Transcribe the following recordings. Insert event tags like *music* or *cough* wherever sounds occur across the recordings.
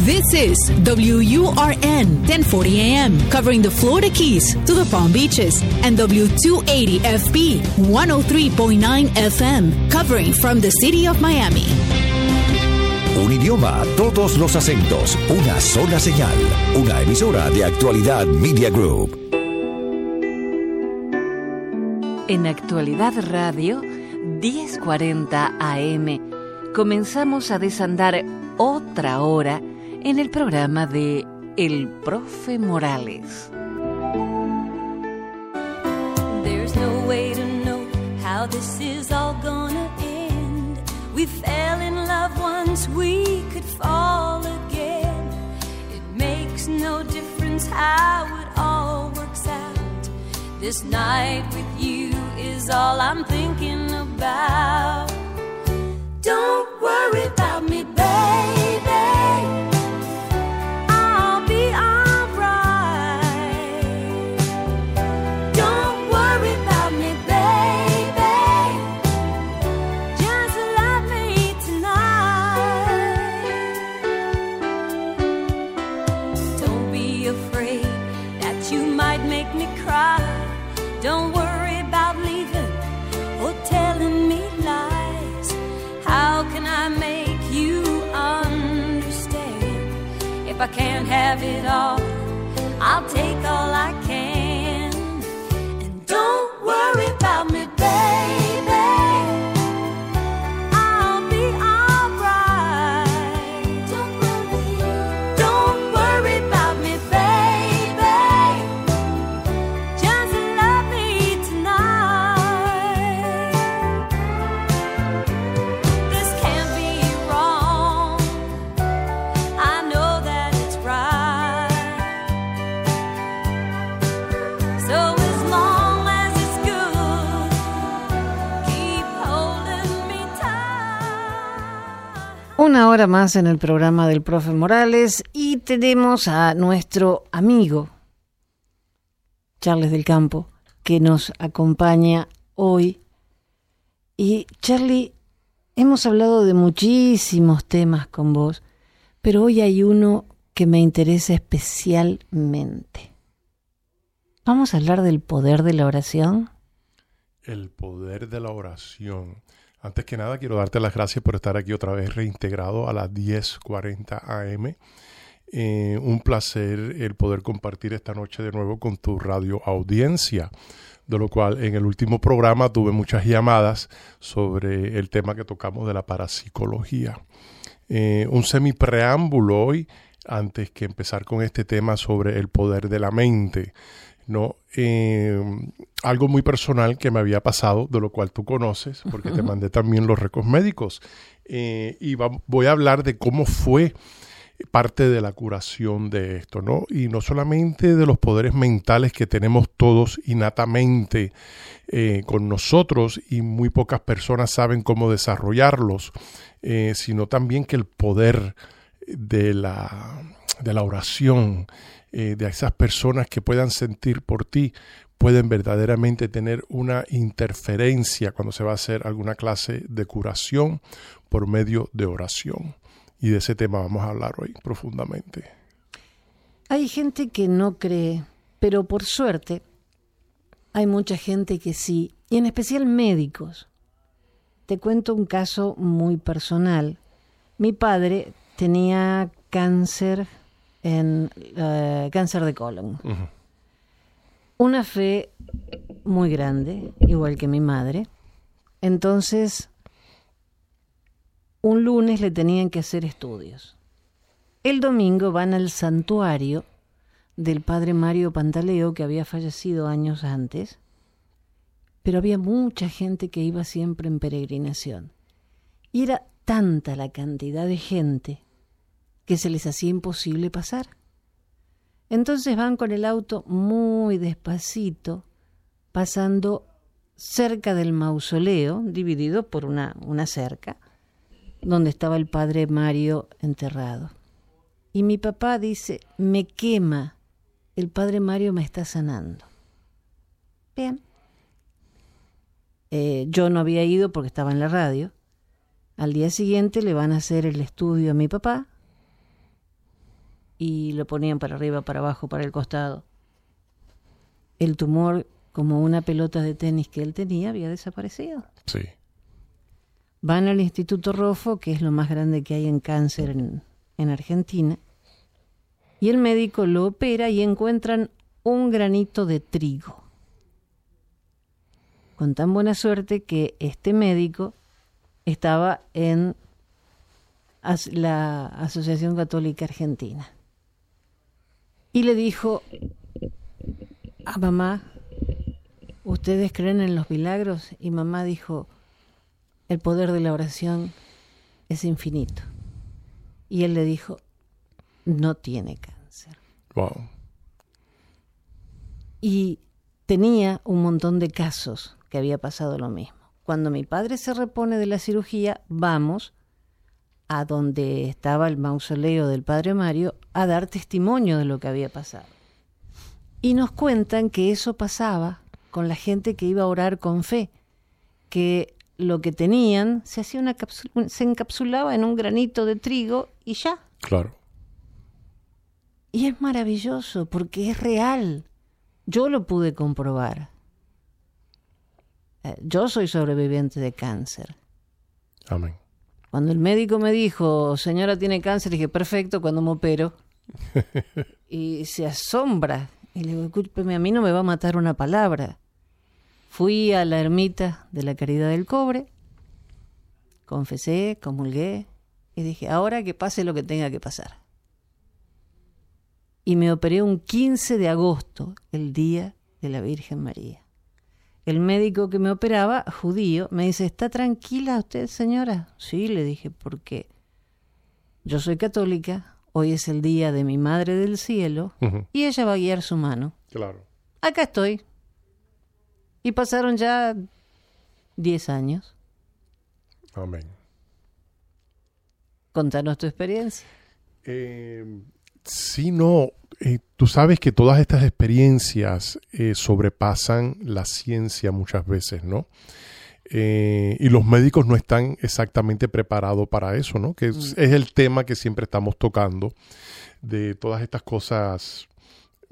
This is WURN 1040 AM, covering the Florida Keys to the Palm Beaches, and W280 FB 103.9 FM, covering from the city of Miami. Un idioma, todos los acentos, una sola señal, una emisora de actualidad Media Group. En Actualidad Radio 1040 AM comenzamos a desandar otra hora en el programa de El Profe Morales. There's no way to know how this is all gonna end. We fell in love once, we could fall again. It makes no difference how it all works out. This night with you is all I'm thinking about. Don't worry about me, have it all, I'll take all I can. And don't worry about me, hora más en el programa del profe Morales y tenemos a nuestro amigo Charles del Campo que nos acompaña hoy. Y Charlie, hemos hablado de muchísimos temas con vos, pero hoy hay uno que me interesa especialmente. Vamos a hablar del poder de la oración. El poder de la oración. Antes que nada, quiero darte las gracias por estar aquí otra vez reintegrado a las 10:40 AM. Eh, un placer el poder compartir esta noche de nuevo con tu radio audiencia, de lo cual en el último programa tuve muchas llamadas sobre el tema que tocamos de la parapsicología. Eh, un semi preámbulo hoy, antes que empezar con este tema sobre el poder de la mente. ¿No? Eh, algo muy personal que me había pasado, de lo cual tú conoces, porque te mandé también los récords médicos. Eh, y va- voy a hablar de cómo fue parte de la curación de esto, ¿no? Y no solamente de los poderes mentales que tenemos todos innatamente eh, con nosotros y muy pocas personas saben cómo desarrollarlos, eh, sino también que el poder de la, de la oración, eh, de esas personas que puedan sentir por ti, pueden verdaderamente tener una interferencia cuando se va a hacer alguna clase de curación por medio de oración. Y de ese tema vamos a hablar hoy profundamente. Hay gente que no cree, pero por suerte hay mucha gente que sí, y en especial médicos. Te cuento un caso muy personal. Mi padre tenía cáncer en eh, cáncer de colon. Una fe muy grande, igual que mi madre. Entonces, un lunes le tenían que hacer estudios. El domingo van al santuario del padre Mario Pantaleo, que había fallecido años antes, pero había mucha gente que iba siempre en peregrinación. Y era tanta la cantidad de gente que se les hacía imposible pasar. Entonces van con el auto muy despacito, pasando cerca del mausoleo, dividido por una, una cerca, donde estaba el padre Mario enterrado. Y mi papá dice, me quema, el padre Mario me está sanando. Bien. Eh, yo no había ido porque estaba en la radio. Al día siguiente le van a hacer el estudio a mi papá y lo ponían para arriba, para abajo, para el costado. El tumor, como una pelota de tenis que él tenía, había desaparecido. Sí. Van al Instituto Rofo, que es lo más grande que hay en cáncer en, en Argentina, y el médico lo opera y encuentran un granito de trigo. Con tan buena suerte que este médico estaba en la Asociación Católica Argentina. Y le dijo a mamá, ¿ustedes creen en los milagros? Y mamá dijo, el poder de la oración es infinito. Y él le dijo, no tiene cáncer. Wow. Y tenía un montón de casos que había pasado lo mismo. Cuando mi padre se repone de la cirugía, vamos a donde estaba el mausoleo del padre Mario a dar testimonio de lo que había pasado. Y nos cuentan que eso pasaba con la gente que iba a orar con fe, que lo que tenían se hacía una se encapsulaba en un granito de trigo y ya. Claro. Y es maravilloso porque es real. Yo lo pude comprobar. Eh, Yo soy sobreviviente de cáncer. Amén. Cuando el médico me dijo, señora tiene cáncer, dije, perfecto, cuando me opero. *laughs* y se asombra. Y le digo, discúlpeme, a mí no me va a matar una palabra. Fui a la ermita de la Caridad del Cobre, confesé, comulgué y dije, ahora que pase lo que tenga que pasar. Y me operé un 15 de agosto, el día de la Virgen María. El médico que me operaba, judío, me dice, ¿está tranquila usted, señora? Sí, le dije, porque yo soy católica, hoy es el día de mi Madre del Cielo, y ella va a guiar su mano. Claro. Acá estoy. Y pasaron ya 10 años. Amén. Contanos tu experiencia. Eh, sí, no. eh, tú sabes que todas estas experiencias eh, sobrepasan la ciencia muchas veces, ¿no? Eh, y los médicos no están exactamente preparados para eso, ¿no? Que es, es el tema que siempre estamos tocando de todas estas cosas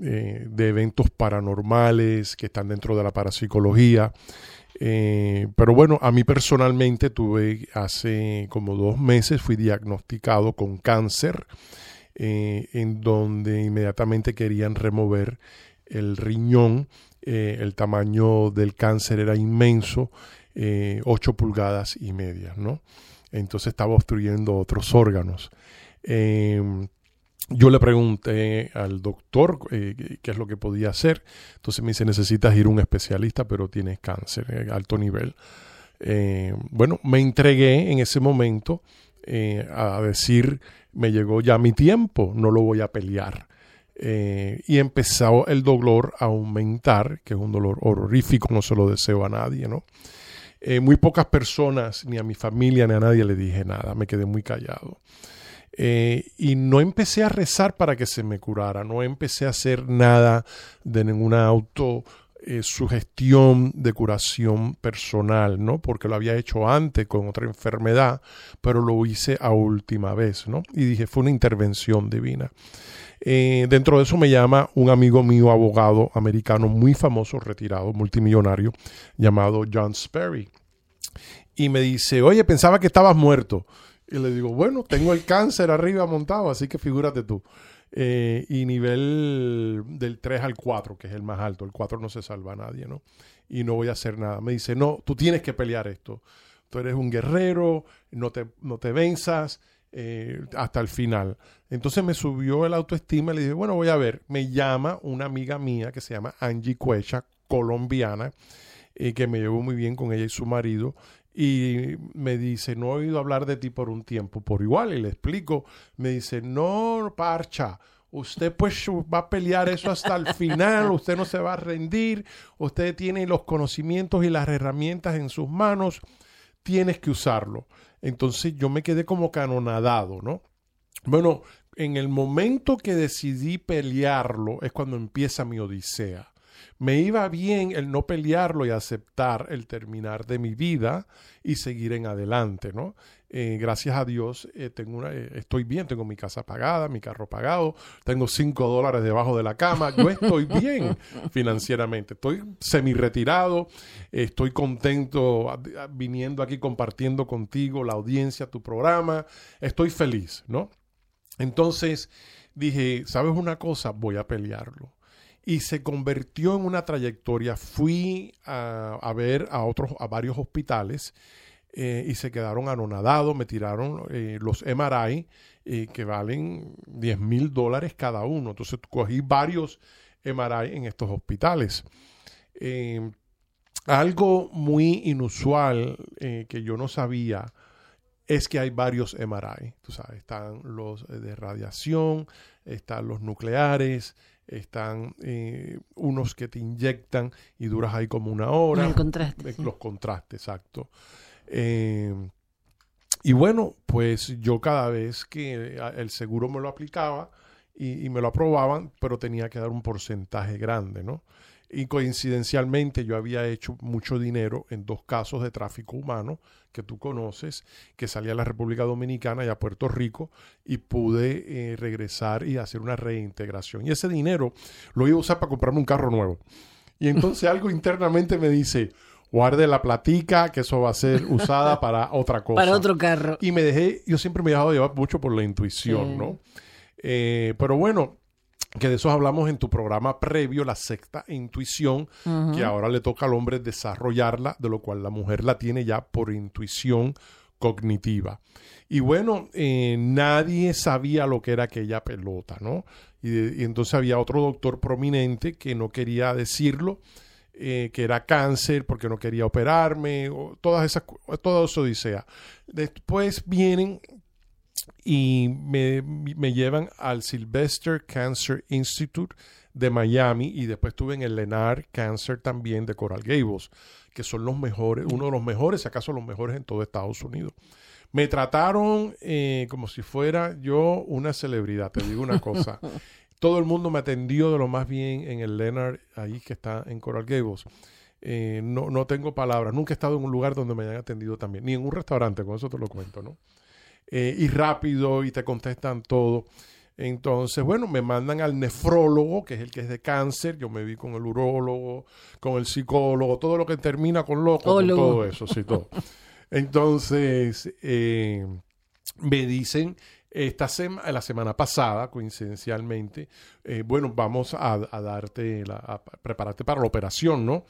eh, de eventos paranormales que están dentro de la parapsicología. Eh, pero bueno, a mí personalmente tuve hace como dos meses, fui diagnosticado con cáncer, eh, en donde inmediatamente querían remover el riñón. Eh, el tamaño del cáncer era inmenso, eh, 8 pulgadas y media, ¿no? Entonces estaba obstruyendo otros órganos. Eh, yo le pregunté al doctor eh, qué es lo que podía hacer. Entonces me dice, necesitas ir a un especialista, pero tienes cáncer a alto nivel. Eh, bueno, me entregué en ese momento eh, a decir, me llegó ya mi tiempo, no lo voy a pelear. Eh, y empezó el dolor a aumentar, que es un dolor horrorífico, no se lo deseo a nadie, ¿no? Eh, muy pocas personas, ni a mi familia, ni a nadie le dije nada, me quedé muy callado. Eh, y no empecé a rezar para que se me curara, no empecé a hacer nada de ninguna auto eh, sugestión de curación personal, ¿no? Porque lo había hecho antes con otra enfermedad, pero lo hice a última vez, ¿no? Y dije, fue una intervención divina. Eh, dentro de eso me llama un amigo mío, abogado americano muy famoso, retirado, multimillonario, llamado John Sperry. Y me dice, oye, pensaba que estabas muerto. Y le digo, bueno, tengo el cáncer arriba montado, así que figúrate tú. Eh, y nivel del 3 al 4, que es el más alto. El 4 no se salva a nadie, ¿no? Y no voy a hacer nada. Me dice, no, tú tienes que pelear esto. Tú eres un guerrero, no te, no te venzas eh, hasta el final. Entonces me subió el autoestima y le dije, bueno, voy a ver. Me llama una amiga mía que se llama Angie Cuecha, colombiana, y que me llevó muy bien con ella y su marido y me dice, no he oído hablar de ti por un tiempo, por igual, y le explico, me dice, no, parcha, usted pues va a pelear eso hasta el final, usted no se va a rendir, usted tiene los conocimientos y las herramientas en sus manos, tienes que usarlo. Entonces yo me quedé como canonadado, ¿no? Bueno, en el momento que decidí pelearlo es cuando empieza mi odisea. Me iba bien el no pelearlo y aceptar el terminar de mi vida y seguir en adelante, ¿no? Eh, gracias a Dios eh, tengo una, eh, estoy bien, tengo mi casa pagada, mi carro pagado, tengo cinco dólares debajo de la cama, yo estoy bien *laughs* financieramente, estoy semi retirado, estoy contento viniendo aquí compartiendo contigo la audiencia, tu programa, estoy feliz, ¿no? Entonces dije, ¿sabes una cosa? Voy a pelearlo y se convirtió en una trayectoria. Fui a, ver a otros, a varios hospitales eh, y se quedaron anonadados, me tiraron eh, los MRI eh, que valen 10 mil dólares cada uno. Entonces cogí varios MRI en estos hospitales. algo muy inusual que yo no sabía es que hay varios MRI. Tú sabes, están los de radiación, están los nucleares, están unos que te inyectan y duras ahí como una hora. Los contrastes. Los contrastes, exacto. Eh, y bueno, pues yo cada vez que el seguro me lo aplicaba y, me lo aprobaban, pero tenía que dar un porcentaje grande, ¿no? Y coincidencialmente yo había hecho mucho dinero en dos casos de tráfico humano que tú conoces, que salía a la República Dominicana y a Puerto Rico y pude eh, regresar y hacer una reintegración. Y ese dinero lo iba a usar para comprarme un carro nuevo. Y entonces *laughs* algo internamente me dice, guarde la platica, que eso va a ser usada *laughs* para otra cosa. Para otro carro. Y me dejé, yo siempre me he dejado llevar mucho por la intuición, ¿no? Eh, pero bueno, que de eso hablamos en tu programa previo, la sexta intuición, que ahora le toca al hombre desarrollarla, de lo cual la mujer la tiene ya por intuición cognitiva. Y bueno, eh, nadie sabía lo que era aquella pelota, ¿no? y entonces había otro doctor prominente que no quería decirlo eh, que era cáncer porque no quería operarme, o todas esas, todo eso odisea. Después vienen y me, me, llevan al Sylvester Cancer Institute de Miami y después estuve en el Lenar Cancer también de Coral Gables, que son los mejores, uno de los mejores, acaso los mejores en todo Estados Unidos. Me trataron eh, como si fuera yo una celebridad, te digo una cosa. *laughs* Todo el mundo me atendió de lo más bien en el Leonard, ahí que está en Coral Gables. Eh, no, no tengo palabras. Nunca he estado en un lugar donde me hayan atendido también, ni en un restaurante, con eso te lo cuento, ¿no? Eh, y rápido y te contestan todo. Entonces, bueno, me mandan al nefrólogo, que es el que es de cáncer. Yo me vi con el urólogo, con el psicólogo, todo lo que termina con loco, con todo eso, sí, todo. Entonces, eh, me dicen esta semana, la semana pasada, coincidencialmente, eh, bueno, vamos a, darte, a prepararte para la operación, ¿no?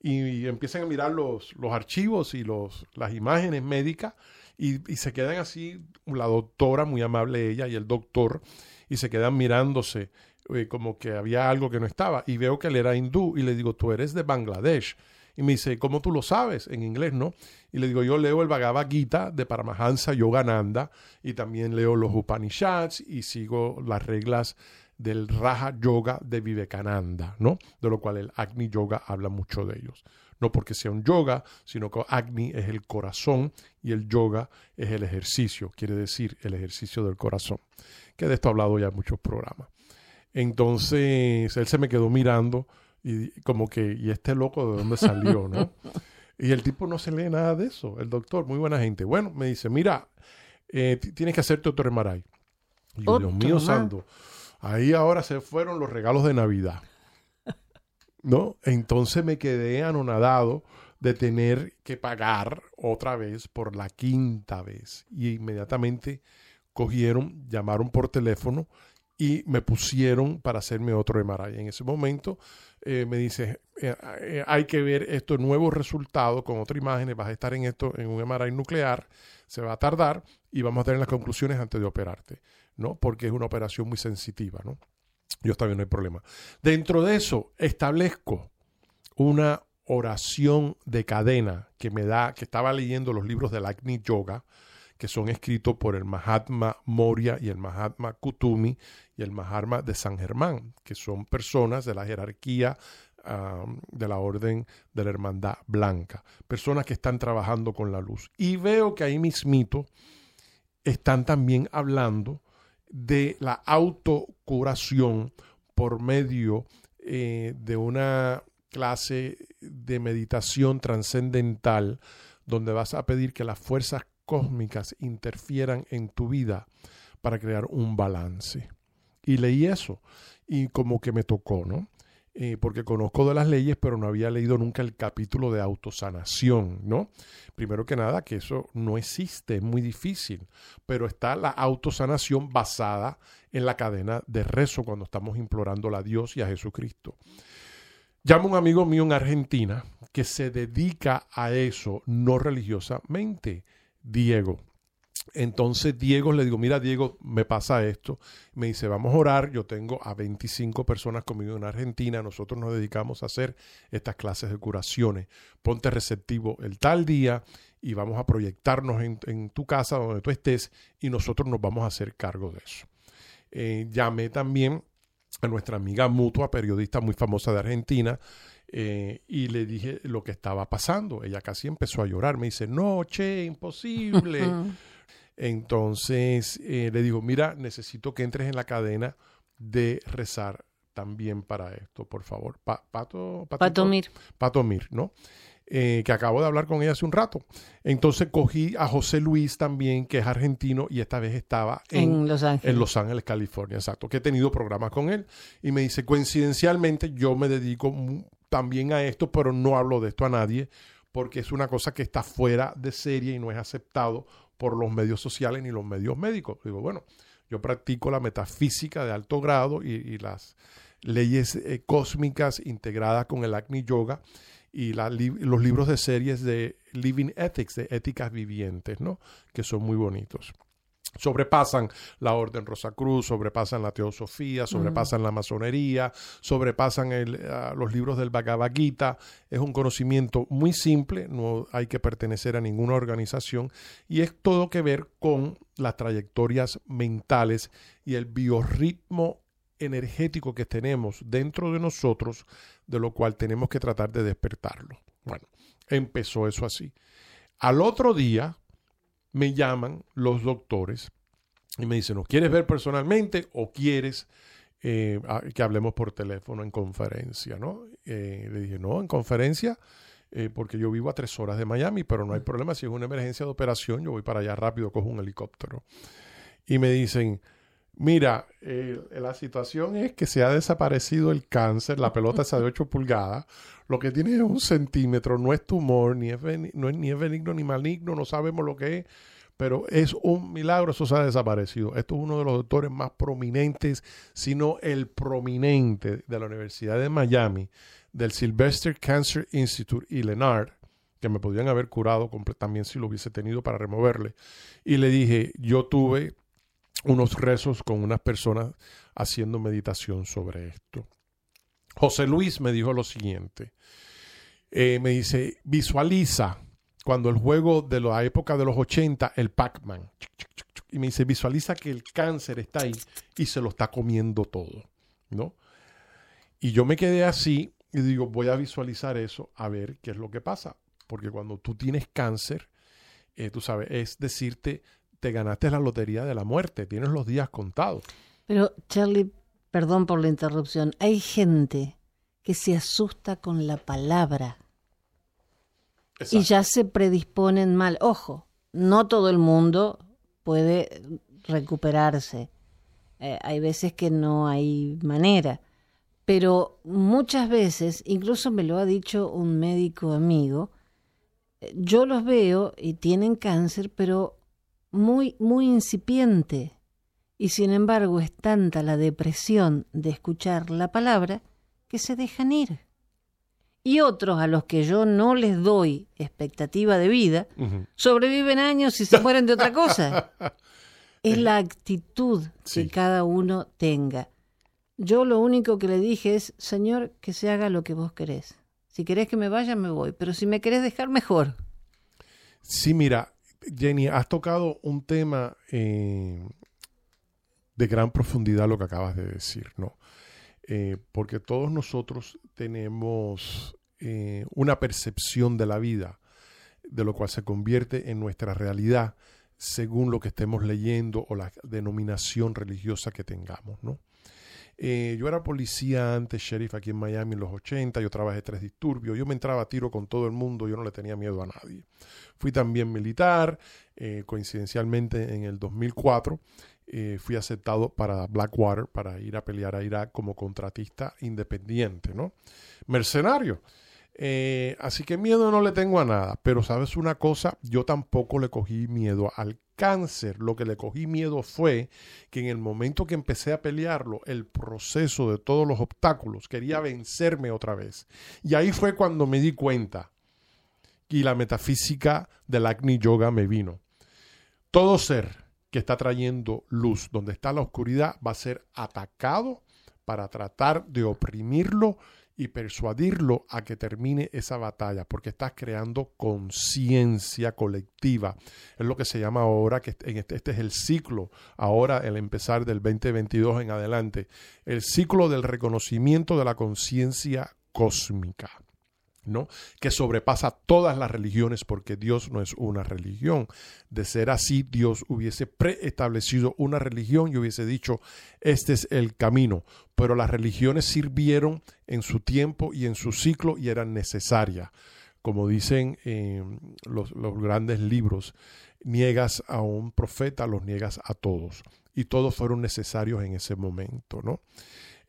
Y, empiezan a mirar los, los archivos y los, las imágenes médicas y, se quedan así, la doctora, muy amable ella, y el doctor, y se quedan mirándose eh, como que había algo que no estaba. Y veo que él era hindú y le digo, tú eres de Bangladesh. Y me dice, ¿cómo tú lo sabes? En inglés, ¿no? Y le digo, yo leo el Bhagavad Gita de Paramahansa Yogananda y también leo los Upanishads y sigo las reglas del Raja Yoga de Vivekananda, ¿no? De lo cual el Agni Yoga habla mucho de ellos. No porque sea un yoga, sino que Agni es el corazón y el yoga es el ejercicio, quiere decir el ejercicio del corazón. Que de esto he hablado ya en muchos programas. Entonces él se me quedó mirando y como que, ¿y este loco de dónde salió, no? *laughs* y el tipo no se lee nada de eso, el doctor, muy buena gente. Bueno, me dice, mira, eh, tienes que hacerte otro MRI. Y yo, Dios mío santo, ahí ahora se fueron los regalos de Navidad. ¿No? Entonces me quedé anonadado de tener que pagar otra vez por la quinta vez. Y inmediatamente cogieron, llamaron por teléfono y me pusieron para hacerme otro MRI. En ese momento eh, me dice, eh, eh, hay que ver estos nuevos resultados con otra imagen, vas a estar en esto, en un MRI nuclear, se va a tardar y vamos a tener las conclusiones antes de operarte, ¿no? Porque es una operación muy sensitiva, ¿no? Yo está bien, no hay problema. Dentro de eso, establezco una oración de cadena que me da, que estaba leyendo los libros del Agni Yoga, que son escritos por el Mahatma Moria y el Mahatma Kutumi y el Mahatma de San Germán, que son personas de la jerarquía de la orden de la hermandad blanca, personas que están trabajando con la luz. Y veo que ahí mismito están también hablando de la autocuración por medio eh, de una clase de meditación trascendental donde vas a pedir que las fuerzas cósmicas interfieran en tu vida para crear un balance. Y leí eso y como que me tocó, ¿no? Eh, porque conozco de las leyes, pero no había leído nunca el capítulo de autosanación, ¿no? Primero que nada, que eso no existe, es muy difícil, pero está la autosanación basada en la cadena de rezo cuando estamos implorando a Dios y a Jesucristo. Llamo a un amigo mío en Argentina que se dedica a eso no religiosamente, Diego. Entonces Diego le digo, mira Diego, me pasa esto. Me dice, vamos a orar. Yo tengo a 25 personas conmigo en Argentina. Nosotros nos dedicamos a hacer estas clases de curaciones. Ponte receptivo el tal día y vamos a proyectarnos en, tu casa donde tú estés y nosotros nos vamos a hacer cargo de eso. Eh, llamé también a nuestra amiga mutua, periodista muy famosa de Argentina, eh, y le dije lo que estaba pasando. Ella casi empezó a llorar. Me dice, no, che, imposible. *laughs* Entonces eh, le digo, mira, necesito que entres en la cadena de rezar también para esto, por favor. pato, Patomir. Patomir, ¿no? Eh, que acabo de hablar con ella hace un rato. Entonces cogí a José Luis también, que es argentino, y esta vez estaba en, Los Ángeles. En Los Ángeles, California, exacto, que he tenido programas con él. Y me dice, coincidencialmente, yo me dedico también a esto, pero no hablo de esto a nadie, porque es una cosa que está fuera de serie y no es aceptado por los medios sociales ni los medios médicos. Digo, bueno, yo practico la metafísica de alto grado y, las leyes eh, cósmicas integradas con el Agni Yoga y los libros de series de Living Ethics, de éticas vivientes, ¿no? Que son muy bonitos sobrepasan la Orden Rosacruz, sobrepasan la Teosofía, sobrepasan la masonería, sobrepasan los libros del Bhagavad Gita. Es un conocimiento muy simple, no hay que pertenecer a ninguna organización y es todo que ver con las trayectorias mentales y el biorritmo energético que tenemos dentro de nosotros, de lo cual tenemos que tratar de despertarlo. Bueno, empezó eso así. Al otro día, me llaman los doctores y me dicen, ¿no quieres ver personalmente o quieres eh, que hablemos por teléfono en conferencia? ¿no? Eh, le dije, no, en conferencia, eh, porque yo vivo a tres horas de Miami, pero no hay problema. Si es una emergencia de operación, yo voy para allá rápido, cojo un helicóptero. Y me dicen, mira, la situación es que se ha desaparecido el cáncer, la pelota esa de 8 pulgadas, lo que tiene es un centímetro, no es tumor, ni es, no es, ni es benigno ni maligno, no sabemos lo que es, pero es un milagro, eso se ha desaparecido. Esto es uno de los doctores más prominentes, sino el prominente de la Universidad de Miami, del Sylvester Cancer Institute y Lenard, que me podrían haber curado también si lo hubiese tenido para removerle. Y le dije, yo tuve unos rezos con unas personas haciendo meditación sobre esto. José Luis me dijo lo siguiente. Eh, me dice, visualiza cuando el juego de la época de los 80, el Pac-Man. Y me dice, visualiza que el cáncer está ahí y se lo está comiendo todo. ¿No? Y yo me quedé así y digo, voy a visualizar eso a ver qué es lo que pasa. Porque cuando tú tienes cáncer, eh, tú sabes, es decirte, te ganaste la lotería de la muerte, tienes los días contados. Pero, Charlie, perdón por la interrupción, hay gente que se asusta con la palabra y ya se predisponen mal. Ojo, no todo el mundo puede recuperarse. Eh, hay veces que no hay manera. Pero muchas veces, incluso me lo ha dicho un médico amigo, eh, yo los veo y tienen cáncer, pero muy, muy incipiente. Y sin embargo es tanta la depresión de escuchar la palabra que se dejan ir. Y otros a los que yo no les doy expectativa de vida, sobreviven años y se *laughs* mueren de otra cosa. es la actitud que cada uno tenga. Yo lo único que le dije es, Señor, que se haga lo que vos querés. Si querés que me vaya, me voy. Pero si me querés dejar, mejor. Sí, mira, Jenny, has tocado un tema eh, de gran profundidad lo que acabas de decir, ¿no? Eh, porque todos nosotros tenemos eh, una percepción de la vida, de lo cual se convierte en nuestra realidad según lo que estemos leyendo o la denominación religiosa que tengamos, ¿no? Eh, yo era policía antes, sheriff aquí en Miami en los 80, yo trabajé tres disturbios, yo me entraba a tiro con todo el mundo, yo no le tenía miedo a nadie. Fui también militar, eh, coincidencialmente en el 2004 eh, fui aceptado para Blackwater, para ir a pelear a Irak como contratista independiente, ¿no? Mercenario. Eh, así que miedo no le tengo a nada, pero sabes una cosa, yo tampoco le cogí miedo al cáncer. Lo que le cogí miedo fue que en el momento que empecé a pelearlo, el proceso de todos los obstáculos quería vencerme otra vez. Y ahí fue cuando me di cuenta y la metafísica del Agni Yoga me vino. Todo ser que está trayendo luz, donde está la oscuridad, va a ser atacado para tratar de oprimirlo y persuadirlo a que termine esa batalla, porque estás creando conciencia colectiva. Es lo que se llama ahora, que este, este es el ciclo, ahora el empezar del 2022 en adelante, el ciclo del reconocimiento de la conciencia cósmica. ¿No? que sobrepasa todas las religiones porque Dios no es una religión. De ser así, Dios hubiese preestablecido una religión y hubiese dicho, este es el camino. Pero las religiones sirvieron en su tiempo y en su ciclo y eran necesarias. Como dicen eh, los, los grandes libros, niegas a un profeta, los niegas a todos. Y todos fueron necesarios en ese momento, ¿no?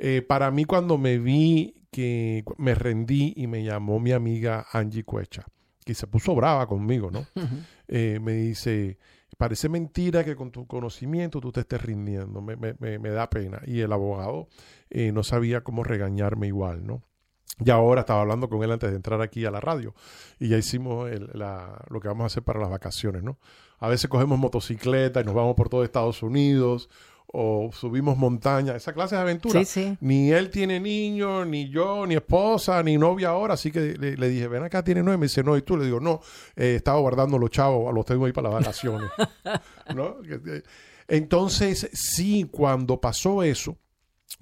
Eh, para mí cuando me vi que me rendí y me llamó mi amiga Angie Cuecha, que se puso brava conmigo, ¿no? *laughs* Eh, me dice, parece mentira que con tu conocimiento tú te estés rindiendo, me, da pena. Y el abogado eh, no sabía cómo regañarme igual, ¿no? Y ahora estaba hablando con él antes de entrar aquí a la radio y ya hicimos lo que vamos a hacer para las vacaciones, ¿no? A veces cogemos motocicleta y nos vamos por todo Estados Unidos o subimos montaña, esa clase de aventura. Ni él tiene niños, ni yo, ni esposa, ni novia ahora, así que le, dije, ven acá, tiene nueve, me dice, no, y tú le digo, no, eh, estaba guardando los chavos, los tengo ahí para las vacaciones. *laughs* Eh, entonces, sí, cuando pasó eso,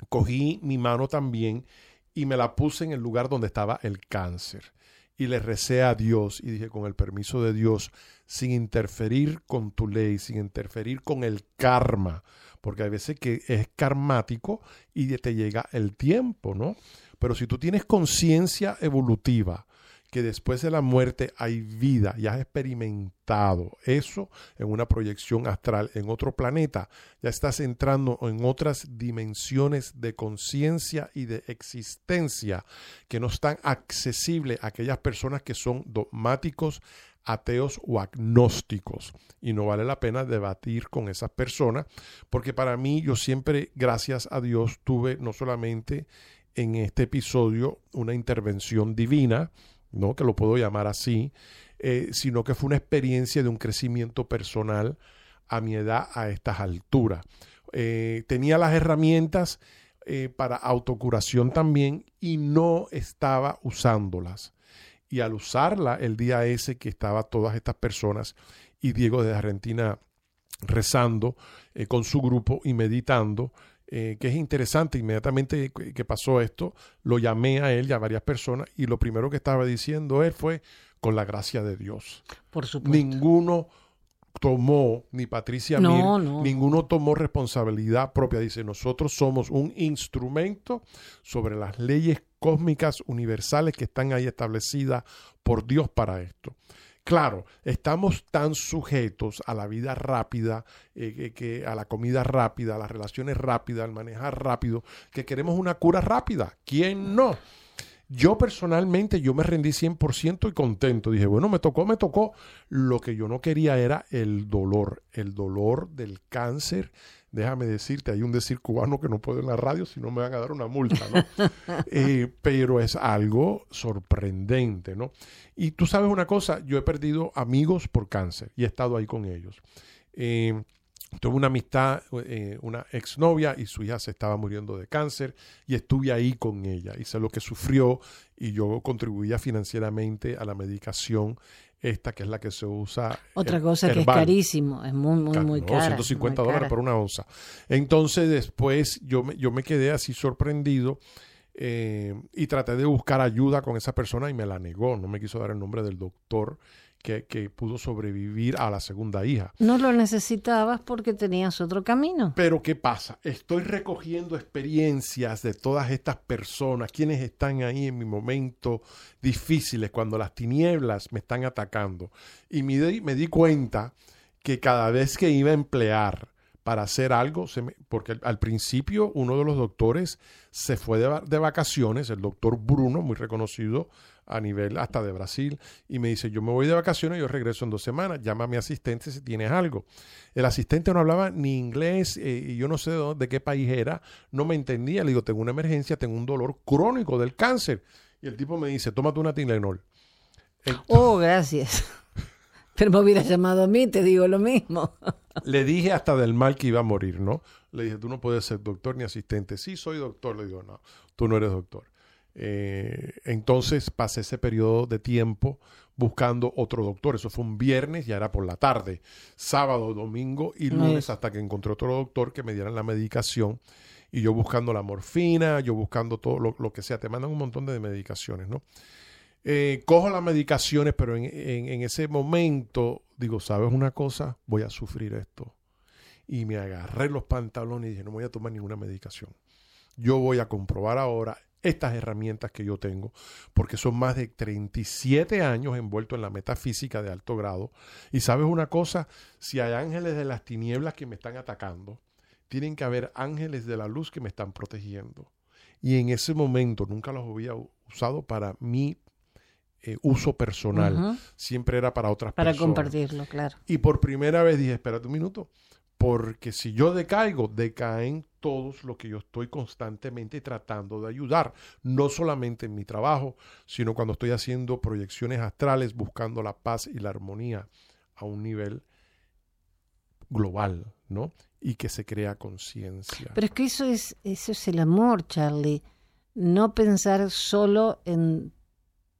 cogí mi mano también y me la puse en el lugar donde estaba el cáncer. Y le recé a Dios y dije, con el permiso de Dios, sin interferir con tu ley, sin interferir con el karma, porque hay veces que es karmático y te llega el tiempo, ¿no? Pero si tú tienes conciencia evolutiva, que después de la muerte hay vida y has experimentado eso en una proyección astral en otro planeta, ya estás entrando en otras dimensiones de conciencia y de existencia que no están accesibles a aquellas personas que son dogmáticos, ateos o agnósticos. Y no vale la pena debatir con esas personas, porque para mí yo siempre, gracias a Dios, tuve no solamente en este episodio una intervención divina, ¿no? que lo puedo llamar así, eh, sino que fue una experiencia de un crecimiento personal a mi edad a estas alturas. Eh, tenía las herramientas eh, para autocuración también y no estaba usándolas y al usarla el día ese que estaba todas estas personas y Diego de Argentina rezando eh, con su grupo y meditando, eh, que es interesante, inmediatamente que pasó esto, lo llamé a él y a varias personas y lo primero que estaba diciendo él fue con la gracia de Dios. Por supuesto. Ninguno tomó, ni Patricia Mir, ninguno tomó responsabilidad propia. Dice, nosotros somos un instrumento sobre las leyes cósmicas universales que están ahí establecidas por Dios para esto. Claro, estamos tan sujetos a la vida rápida, eh, que, a la comida rápida, a las relaciones rápidas, al manejar rápido, que queremos una cura rápida. ¿Quién no? Yo personalmente, yo me rendí 100% y contento. Dije, bueno, me tocó, me tocó. Lo que yo no quería era el dolor, el dolor del cáncer. Déjame decirte, hay un decir cubano que no puedo en la radio, si no me van a dar una multa, ¿no? *laughs* Eh, pero es algo sorprendente, ¿no? Y tú sabes una cosa, yo he perdido amigos por cáncer y he estado ahí con ellos. Eh, Tuve una amistad, eh, una exnovia y su hija se estaba muriendo de cáncer y estuve ahí con ella y sé lo que sufrió y yo contribuía financieramente a la medicación esta que es la que se usa. Otra cosa que es carísimo, es muy, muy, muy caro. 150 dólares por una onza. Entonces después yo me, yo me quedé así sorprendido eh, y traté de buscar ayuda con esa persona y me la negó, no me quiso dar el nombre del doctor que, que pudo sobrevivir a la segunda hija. No lo necesitabas porque tenías otro camino. Pero ¿qué pasa? Estoy recogiendo experiencias de todas estas personas, quienes están ahí en mi momento difíciles, cuando las tinieblas me están atacando. Y me di, me di cuenta que cada vez que iba a emplear para hacer algo, se me- porque al, al principio uno de los doctores se fue de, de vacaciones, el doctor Bruno, muy reconocido a nivel hasta de Brasil, y me dice, yo me voy de vacaciones, yo regreso en dos semanas, llama a mi asistente si tienes algo. El asistente no hablaba ni inglés eh, y yo no sé de, dónde- de qué país era, no me entendía, le digo, tengo una emergencia, tengo un dolor crónico del cáncer. Y el tipo me dice, tómate una Tylenol. Ent- Oh, gracias. *laughs* Pero me hubieras llamado a mí, te digo lo mismo. *laughs* Le dije hasta del mal que iba a morir, ¿no? Le dije, tú no puedes ser doctor ni asistente. Sí, soy doctor. Le digo, no, tú no eres doctor. Eh, entonces pasé ese periodo de tiempo buscando otro doctor. Eso fue un viernes, ya era por la tarde. Sábado, domingo y lunes hasta que encontré otro doctor que me dieran la medicación. Y yo buscando la morfina, yo buscando todo lo, lo que sea. Te mandan un montón de medicaciones, ¿no? Eh, cojo las medicaciones, pero en, en- en ese momento digo, ¿sabes una cosa? Voy a sufrir esto. Y me agarré los pantalones y dije, no voy a tomar ninguna medicación. Yo voy a comprobar ahora estas herramientas que yo tengo, porque son más de 37 años envuelto en la metafísica de alto grado. Y sabes una cosa, si hay ángeles de las tinieblas que me están atacando, tienen que haber ángeles de la luz que me están protegiendo. Y en ese momento nunca los había usado para mi eh, uso personal. Siempre era para otras Para personas. compartirlo, claro. Y por primera vez dije, espérate un minuto, porque si yo decaigo, decaen todos los que yo estoy constantemente tratando de ayudar, no solamente en mi trabajo, sino cuando estoy haciendo proyecciones astrales, buscando la paz y la armonía a un nivel global, ¿no? Y que se crea conciencia. Pero es que eso es, eso es el amor, Charlie. No pensar solo en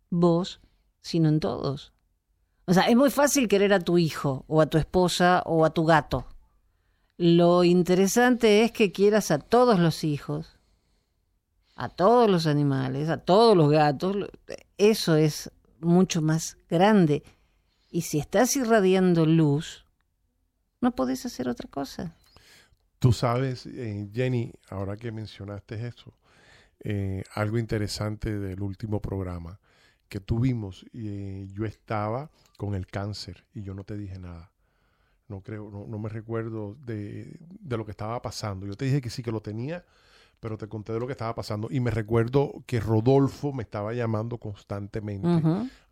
vos, sino en todos. O sea, es muy fácil querer a tu hijo, o a tu esposa, o a tu gato. Lo interesante es que quieras a todos los hijos, a todos los animales, a todos los gatos. Eso es mucho más grande. Y si estás irradiando luz, no podés hacer otra cosa. Tú sabes, eh, Jenny, ahora que mencionaste eso, eh, algo interesante del último programa que tuvimos, eh, yo estaba con el cáncer y yo no te dije nada. No creo, no, no me recuerdo de, de lo que estaba pasando. Yo te dije que sí que lo tenía, pero te conté de lo que estaba pasando. Y me recuerdo que Rodolfo me estaba llamando constantemente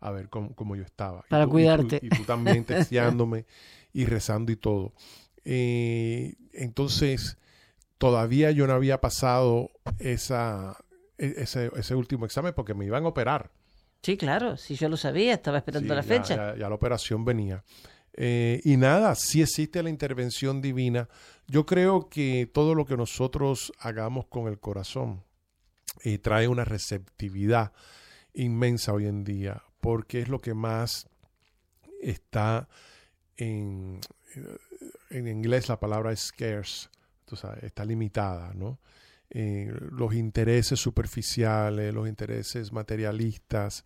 a ver cómo, cómo yo estaba. Para tú- y tú- cuidarte. Y tú, también *laughs* texteándome y rezando y todo. Eh, entonces, todavía yo no había pasado esa, e- ese, ese último examen porque me iban a operar. Sí, claro, si yo lo sabía, estaba esperando Sí, la ya- fecha. Ya, ya la operación venía. Eh, y nada, si existe la intervención divina. Yo creo que todo lo que nosotros hagamos con el corazón eh, trae una receptividad inmensa hoy en día, porque es lo que más está en, en inglés la palabra scarce, tú está limitada, ¿no? Eh, los intereses superficiales, los intereses materialistas,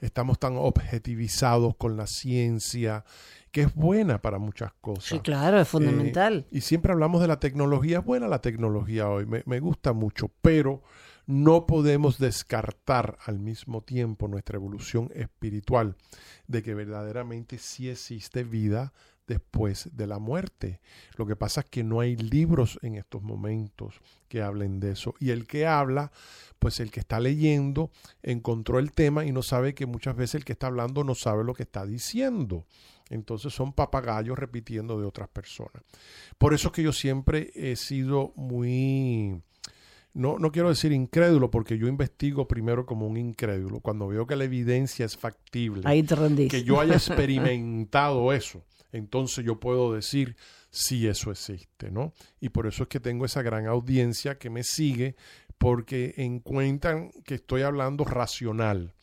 estamos tan objetivizados con la ciencia, que es buena para muchas cosas. Sí, claro, es fundamental. Eh, y siempre hablamos de la tecnología. Es buena la tecnología hoy, me, me gusta mucho, pero no podemos descartar al mismo tiempo nuestra evolución espiritual de que verdaderamente sí existe vida después de la muerte. Lo que pasa es que no hay libros en estos momentos que hablen de eso. Y el que habla, pues el que está leyendo, encontró el tema y no sabe que muchas veces el que está hablando no sabe lo que está diciendo. Entonces son papagayos repitiendo de otras personas. Por eso es que yo siempre he sido muy, no, no quiero decir incrédulo, porque yo investigo primero como un incrédulo. Cuando veo que la evidencia es factible, Ahí te que yo haya *laughs* experimentado eso, entonces yo puedo decir si eso existe, ¿no? Y por eso es que tengo esa gran audiencia que me sigue, porque encuentran que estoy hablando racional.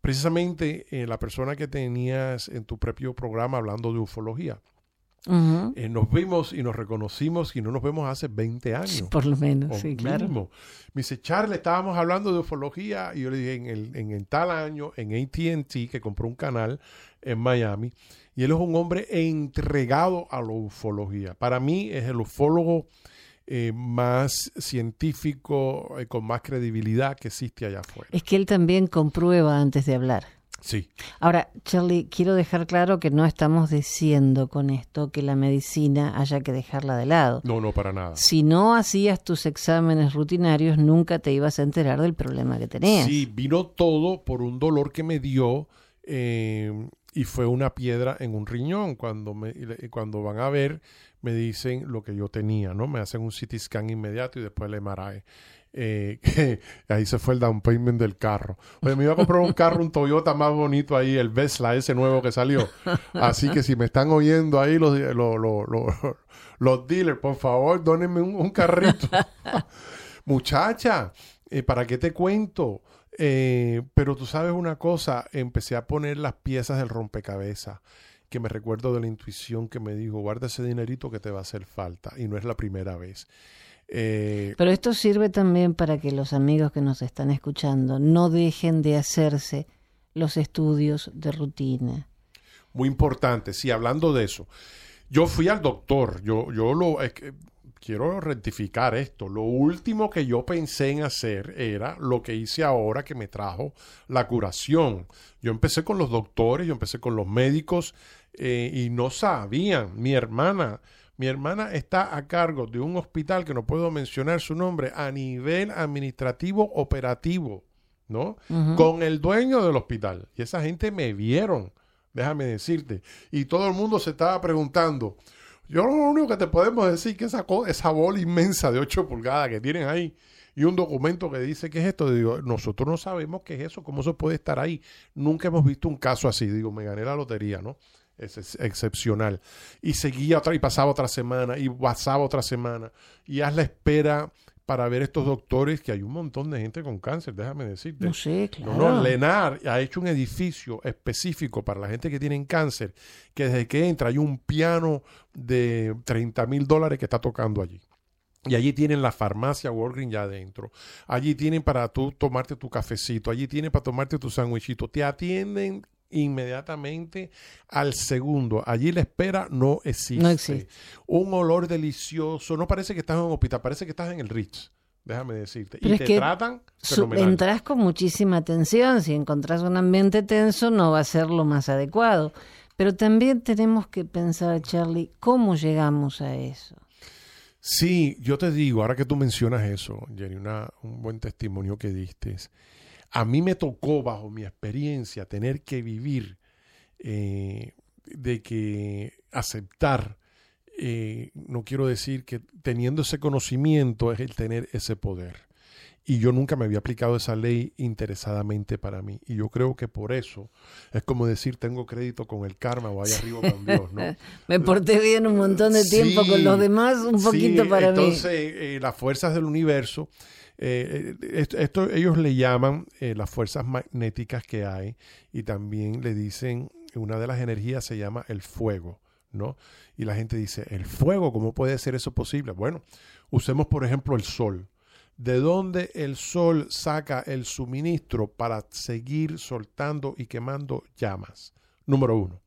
Precisamente eh, la persona que tenías en tu propio programa hablando de ufología. Eh, nos vimos y nos reconocimos y no nos vemos hace 20 años. *laughs* Por lo menos, o sí, claro. mínimo. Me dice, Charles, estábamos hablando de ufología y yo le dije, en el, en el tal año, en ATT, que compró un canal en Miami, y él es un hombre entregado a la ufología. Para mí es el ufólogo eh, más científico, eh, con más credibilidad que existe allá afuera. Es que él también comprueba antes de hablar. Sí, Ahora, Charlie, quiero dejar claro que no estamos diciendo con esto que la medicina haya que dejarla de lado. no, no, para nada. Si no hacías tus exámenes rutinarios, nunca te ibas a enterar del problema que tenías. Sí, vino todo por un dolor que me dio eh, y fue una piedra en un riñón. Cuando, me, cuando van a ver, me dicen lo que yo tenía, ¿no? Me hacen un CT scan inmediato y después el MRI. Eh, *laughs* ahí se fue el down payment del carro. Oye, me iba a comprar un carro, un Toyota más bonito ahí, el Vesla ese nuevo que salió. Así que si me están oyendo ahí los, los, los, los, los dealers, por favor, dónenme un, carrito. *laughs* Muchacha, eh, ¿para qué te cuento? Eh, pero tú sabes una cosa, empecé a poner las piezas del rompecabezas, que me recuerdo de la intuición que me dijo, guarda ese dinerito que te va a hacer falta, y no es la primera vez. Eh, Pero esto sirve también para que los amigos que nos están escuchando no dejen de hacerse los estudios de rutina. muy importante, sí, hablando de eso. Yo fui al doctor, yo, yo lo quiero rectificar esto. Lo último que yo pensé en hacer era lo que hice ahora que me trajo la curación. Yo empecé con los doctores, yo empecé con los médicos eh, y no sabían. Mi hermana, mi hermana está a cargo de un hospital que no puedo mencionar su nombre a nivel administrativo operativo, ¿no? Con el dueño del hospital. Y esa gente me vieron, déjame decirte. Y todo el mundo se estaba preguntando. Yo lo único que te podemos decir que esa, esa bola inmensa de 8 pulgadas que tienen ahí y un documento que dice que es esto, digo, nosotros no sabemos qué es eso, cómo eso puede estar ahí. Nunca hemos visto un caso así. Digo, me gané la lotería, ¿no? Es, ex- excepcional. Y seguía otra, y pasaba otra semana, y pasaba otra semana. Y haz la espera para ver estos doctores, que hay un montón de gente con cáncer, déjame decirte. No sé, claro. No, no, Lenar ha hecho un edificio específico para la gente que tiene cáncer, que desde que entra hay un piano de 30 mil dólares que está tocando allí. Y allí tienen la farmacia Walgreens ya adentro. Allí tienen para tú tomarte tu cafecito. Allí tienen para tomarte tu sándwichito. Te atienden inmediatamente al segundo. Allí la espera no existe. No existe. Un olor delicioso. No parece que estás en un hospital, parece que estás en el Ritz. Déjame decirte. Pero y es te que tratan fenomenal. entras con muchísima atención. Si encontrás un ambiente tenso, no va a ser lo más adecuado. Pero también tenemos que pensar, Charlie, cómo llegamos a eso. Sí, yo te digo, ahora que tú mencionas eso, Jenny, una- un buen testimonio que diste. A mí me tocó, bajo mi experiencia, tener que vivir eh, de que aceptar, eh, no quiero decir que teniendo ese conocimiento es el tener ese poder. Y yo nunca me había aplicado esa ley interesadamente para mí. Y yo creo que por eso es como decir tengo crédito con el karma o allá arriba con Dios, ¿no? *laughs* Me porté bien un montón de tiempo Sí, con los demás, un sí, poquito para entonces, mí. eh, las fuerzas del universo, eh, eh, esto, ellos le llaman eh, las fuerzas magnéticas que hay y también le dicen, una de las energías se llama el fuego, ¿no? Y la gente dice, ¿el fuego? ¿Cómo puede ser eso posible? Bueno, usemos por ejemplo el sol. ¿De dónde el sol saca el suministro para seguir soltando y quemando llamas? Número uno.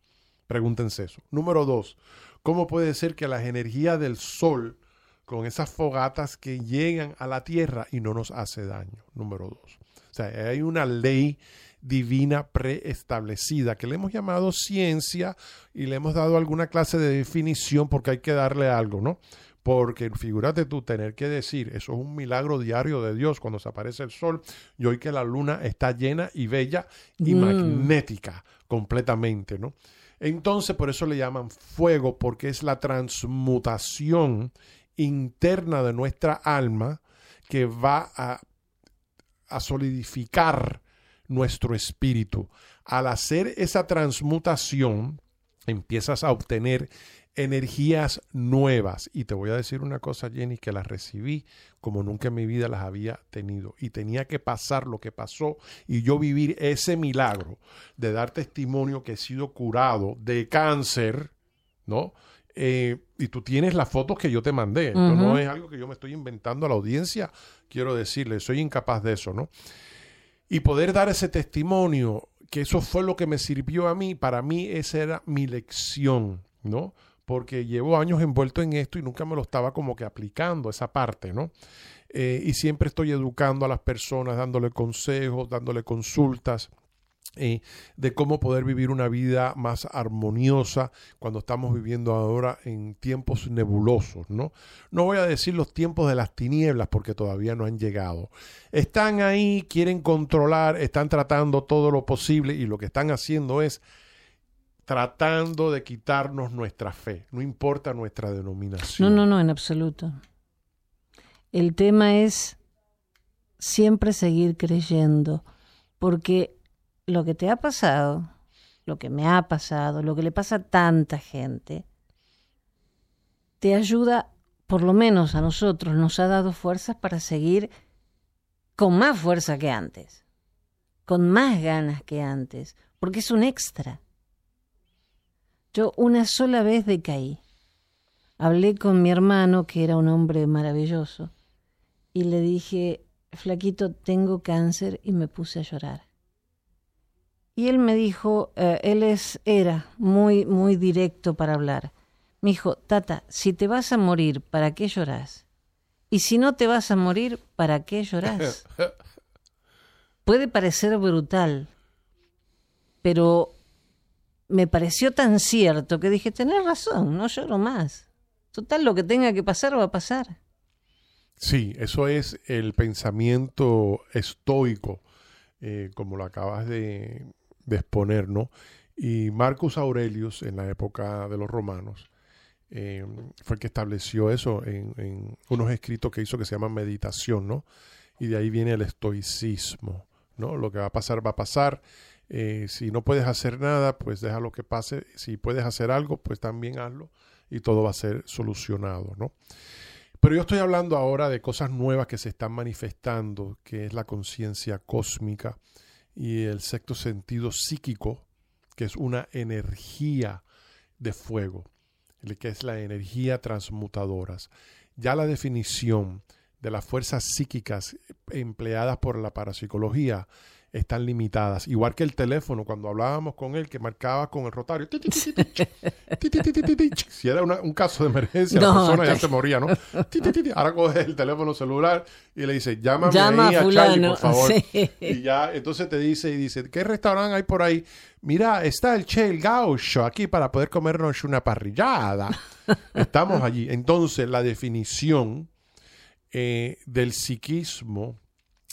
Pregúntense eso. Número dos, ¿cómo puede ser que las energías del sol, con esas fogatas que llegan a la tierra y no nos hace daño? Número dos. O sea, hay una ley divina preestablecida que le hemos llamado ciencia y le hemos dado alguna clase de definición porque hay que darle algo, ¿no? Porque figúrate tú tener que decir, eso es un milagro diario de Dios cuando se aparece el sol y hoy que la luna está llena y bella y Mm. magnética completamente, ¿no? Entonces por eso le llaman fuego porque es la transmutación interna de nuestra alma que va a, a solidificar nuestro espíritu. Al hacer esa transmutación, empiezas a obtener energías nuevas. Y te voy a decir una cosa, Jenny, que las recibí como nunca en mi vida las había tenido. Y tenía que pasar lo que pasó y yo vivir ese milagro de dar testimonio que he sido curado de cáncer, ¿no? Eh, y tú tienes las fotos que yo te mandé. No es algo que yo me estoy inventando a la audiencia. Quiero decirle, soy incapaz de eso, ¿no? Y poder dar ese testimonio, que eso fue lo que me sirvió a mí, para mí esa era mi lección, ¿no? Porque llevo años envuelto en esto y nunca me lo estaba como que aplicando esa parte, ¿no? Eh, y siempre estoy educando a las personas, dándole consejos, dándole consultas. Eh, de cómo poder vivir una vida más armoniosa cuando estamos viviendo ahora en tiempos nebulosos, ¿no? No voy a decir los tiempos de las tinieblas porque todavía no han llegado. Están ahí, quieren controlar, están tratando todo lo posible y lo que están haciendo es tratando de quitarnos nuestra fe, no importa nuestra denominación. No, no, no, en absoluto. El tema es siempre seguir creyendo, porque lo que te ha pasado, lo que me ha pasado, lo que le pasa a tanta gente, te ayuda, por lo menos a nosotros, nos ha dado fuerzas para seguir con más fuerza que antes, con más ganas que antes, porque es un extra. Yo una sola vez decaí. Hablé con mi hermano, que era un hombre maravilloso, y le dije, flaquito, tengo cáncer, y me puse a llorar. Y él me dijo, eh, él es, era muy, muy directo para hablar. Me dijo, Tata, si te vas a morir, ¿para qué lloras? Y si no te vas a morir, ¿para qué lloras? *laughs* Puede parecer brutal, pero me pareció tan cierto que dije, tenés razón, no lloro más. Total, lo que tenga que pasar va a pasar. Sí, eso es el pensamiento estoico, eh, como lo acabas de, de exponer, ¿no? Y Marcus Aurelius, en la época de los romanos, eh, fue el que estableció eso en, unos escritos que hizo que se llaman meditación, ¿no? Y de ahí viene el estoicismo, ¿no? Lo que va a pasar, va a pasar. Eh, si no puedes hacer nada, pues deja lo que pase. Si puedes hacer algo, pues también hazlo y todo va a ser solucionado, ¿no? Pero yo estoy hablando ahora de cosas nuevas que se están manifestando, que es la conciencia cósmica, y el sexto sentido psíquico, que es una energía de fuego, que es la energía transmutadoras. Ya la definición de las fuerzas psíquicas empleadas por la parapsicología están limitadas. Igual que el teléfono, cuando hablábamos con él, que marcaba con el rotario. Si era un caso de emergencia, la persona ya se moría, ¿no? Ahora coge el teléfono celular y le dice, llámame Llama ahí a, fulano. por favor. Sí. Y ya, entonces te dice y dice, ¿qué restaurante hay por ahí? Mira, está el Che el Gaucho aquí para poder comernos una parrillada. Estamos allí. Entonces, la definición eh, del psiquismo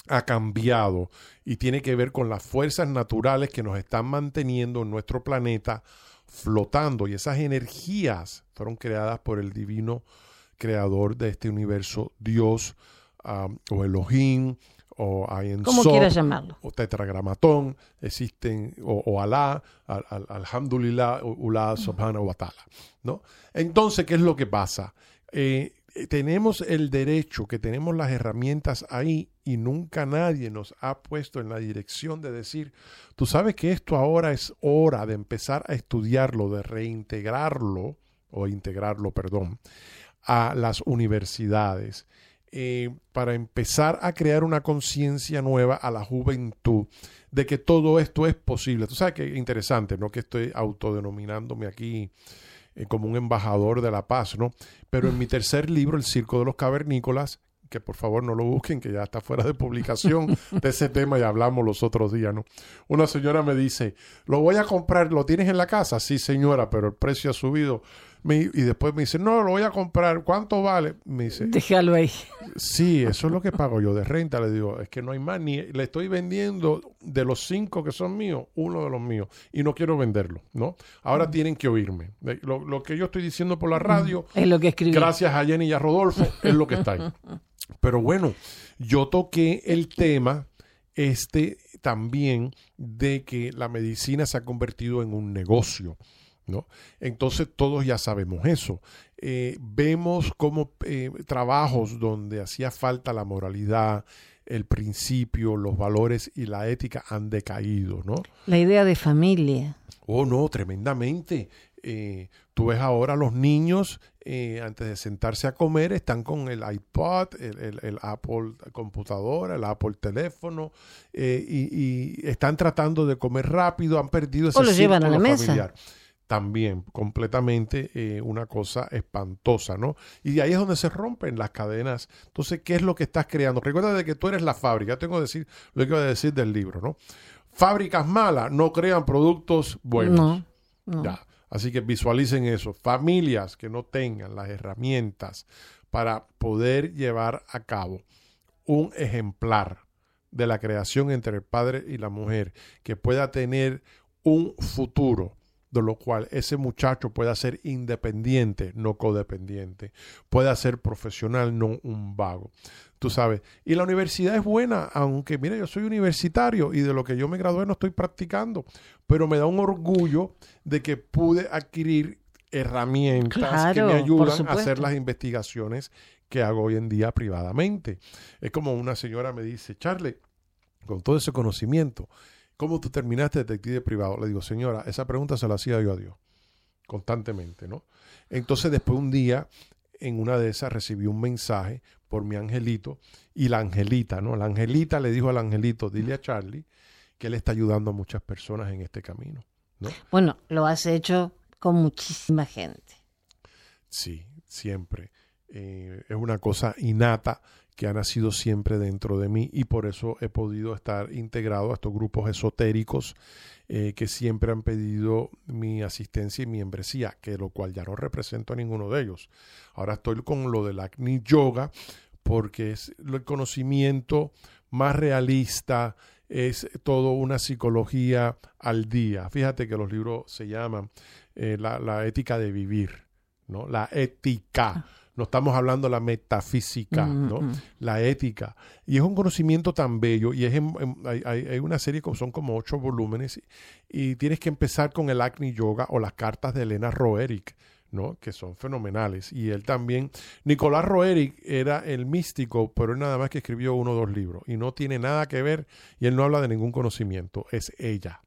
ha cambiado y tiene que ver con las fuerzas naturales que nos están manteniendo en nuestro planeta flotando y esas energías fueron creadas por el divino creador de este universo, Dios um, o Elohim o Como quieras llamarlo. o tetragramatón, existen, o, o Alá, al, al- alhamdulillah, Ulá, subhanahu wa ta'ala, ¿no? Entonces, ¿qué es lo que pasa? Eh, tenemos el derecho, que tenemos las herramientas ahí y nunca nadie nos ha puesto en la dirección de decir, tú sabes que esto ahora es hora de empezar a estudiarlo, de reintegrarlo, o integrarlo, perdón, a las universidades, eh, para empezar a crear una conciencia nueva a la juventud de que todo esto es posible. Tú sabes que interesante, ¿no? Que estoy autodenominándome aquí eh, como un embajador de la paz, ¿no? Pero en mi tercer libro, El Circo de los Cavernícolas, que por favor no lo busquen, que ya está fuera de publicación de ese tema y hablamos los otros días, ¿no? Una señora me dice, lo voy a comprar, ¿lo tienes en la casa? Sí, señora, pero el precio ha subido. Me- y después me dice, no, lo voy a comprar, ¿cuánto vale? Me dice, Déjalo ahí. Sí, eso es lo que pago yo de renta. Le digo, es que no hay más, ni le estoy vendiendo de los cinco que son míos, uno de los míos, y no quiero venderlo, ¿no? Ahora tienen que oírme. Lo, lo que yo estoy diciendo por la radio, Es lo que escribí. gracias a Jenny y a Rodolfo, es lo que está ahí. *laughs* Pero bueno, yo toqué el tema este también de que la medicina se ha convertido en un negocio. ¿no? Entonces todos ya sabemos eso. Eh, vemos como eh, trabajos donde hacía falta la moralidad, el principio, los valores y la ética han decaído, ¿no? La idea de familia. Oh, no, tremendamente. Eh, tú ves ahora los niños eh, antes de sentarse a comer están con el iPod, el, el, Apple computadora, el Apple teléfono eh, y, y, están tratando de comer rápido, han perdido ese o lo llevan a la familiar. mesa. También completamente eh, una cosa espantosa, ¿no? Y de ahí es donde se rompen las cadenas. Entonces, ¿qué es lo que estás creando? Recuerda de que tú eres la fábrica. Tengo que decir lo que iba a decir del libro, ¿no? Fábricas malas no crean productos buenos. No, no. Ya. Así que visualicen eso. Familias que no tengan las herramientas para poder llevar a cabo un ejemplar de la creación entre el padre y la mujer que pueda tener un futuro de lo cual ese muchacho pueda ser independiente, no codependiente, pueda ser profesional, no un vago. Tú sabes, y la universidad es buena, aunque mira, yo soy universitario y de lo que yo me gradué no estoy practicando, pero me da un orgullo de que pude adquirir herramientas que me ayudan a hacer las investigaciones que hago hoy en día privadamente. Es como una señora me dice, Charlie, con todo ese conocimiento, ¿cómo tú terminaste detective privado? Le digo, señora, esa pregunta se la hacía yo a Dios, constantemente, ¿no? Entonces después un día, en una de esas, recibí un mensaje por mi angelito y la angelita, ¿no? La angelita le dijo al angelito, dile a Charlie que él está ayudando a muchas personas en este camino, ¿no? Bueno, lo has hecho con muchísima gente. Sí, siempre. Eh, es una cosa innata que ha nacido siempre dentro de mí y por eso he podido estar integrado a estos grupos esotéricos eh, que siempre han pedido mi asistencia y mi membresía, que lo cual ya no represento a ninguno de ellos. Ahora estoy con lo del Agni Yoga porque es el conocimiento más realista, es todo una psicología al día. Fíjate que los libros se llaman eh, la, la ética de vivir, ¿no? La ética. No estamos hablando de la metafísica, Mm, ¿no? mm. La ética. Y es un conocimiento tan bello. Y es en- en- hay, una serie que son como ocho volúmenes. Y, y tienes que empezar con el Agni Yoga o las cartas de Elena Roerick, ¿no? Que son fenomenales. Y él también. Nicolás Roerick era el místico, pero él nada más que escribió uno o dos libros. Y no tiene nada que ver. Y él no habla de ningún conocimiento. Es ella.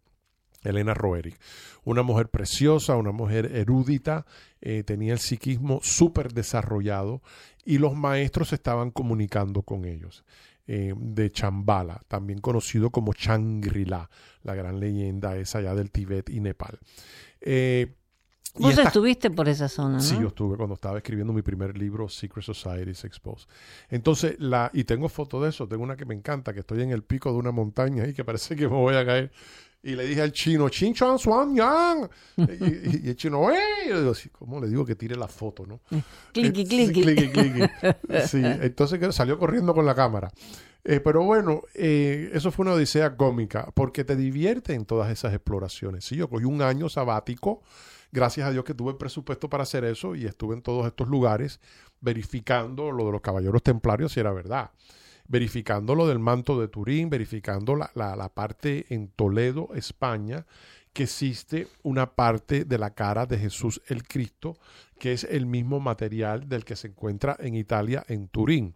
Elena Roerick, una mujer preciosa, una mujer erudita, eh, tenía el psiquismo súper desarrollado y los maestros estaban comunicando con ellos. eh, de Chambala, también conocido como Shangri-La, la gran leyenda esa allá del Tíbet y Nepal. Eh, y Vos esta- estuviste por esa zona, ¿no? Sí, yo estuve cuando estaba escribiendo mi primer libro, Secret Societies Exposed. Entonces, la, y tengo foto de eso, tengo una que me encanta, que estoy en el pico de una montaña y que parece que me voy a caer. Y le dije al chino, Chin Chuan Swan Yang. Y, y- el chino, ¡eh! Y yo digo, sí, ¿cómo le digo que tire la foto, no? *laughs* Cliqui, cliqui. cliqui, cliqui. *laughs* Sí, entonces salió corriendo con la cámara. Eh, pero bueno, eh, eso fue una odisea cómica, porque te divierte en todas esas exploraciones. Sí, yo cogí un año sabático, gracias a Dios que tuve el presupuesto para hacer eso y estuve en todos estos lugares verificando lo de los caballeros templarios si era verdad. Verificando lo del manto de Turín, verificando la, la- la parte en Toledo, España, que existe una parte de la cara de Jesús el Cristo, que es el mismo material del que se encuentra en Italia, en Turín.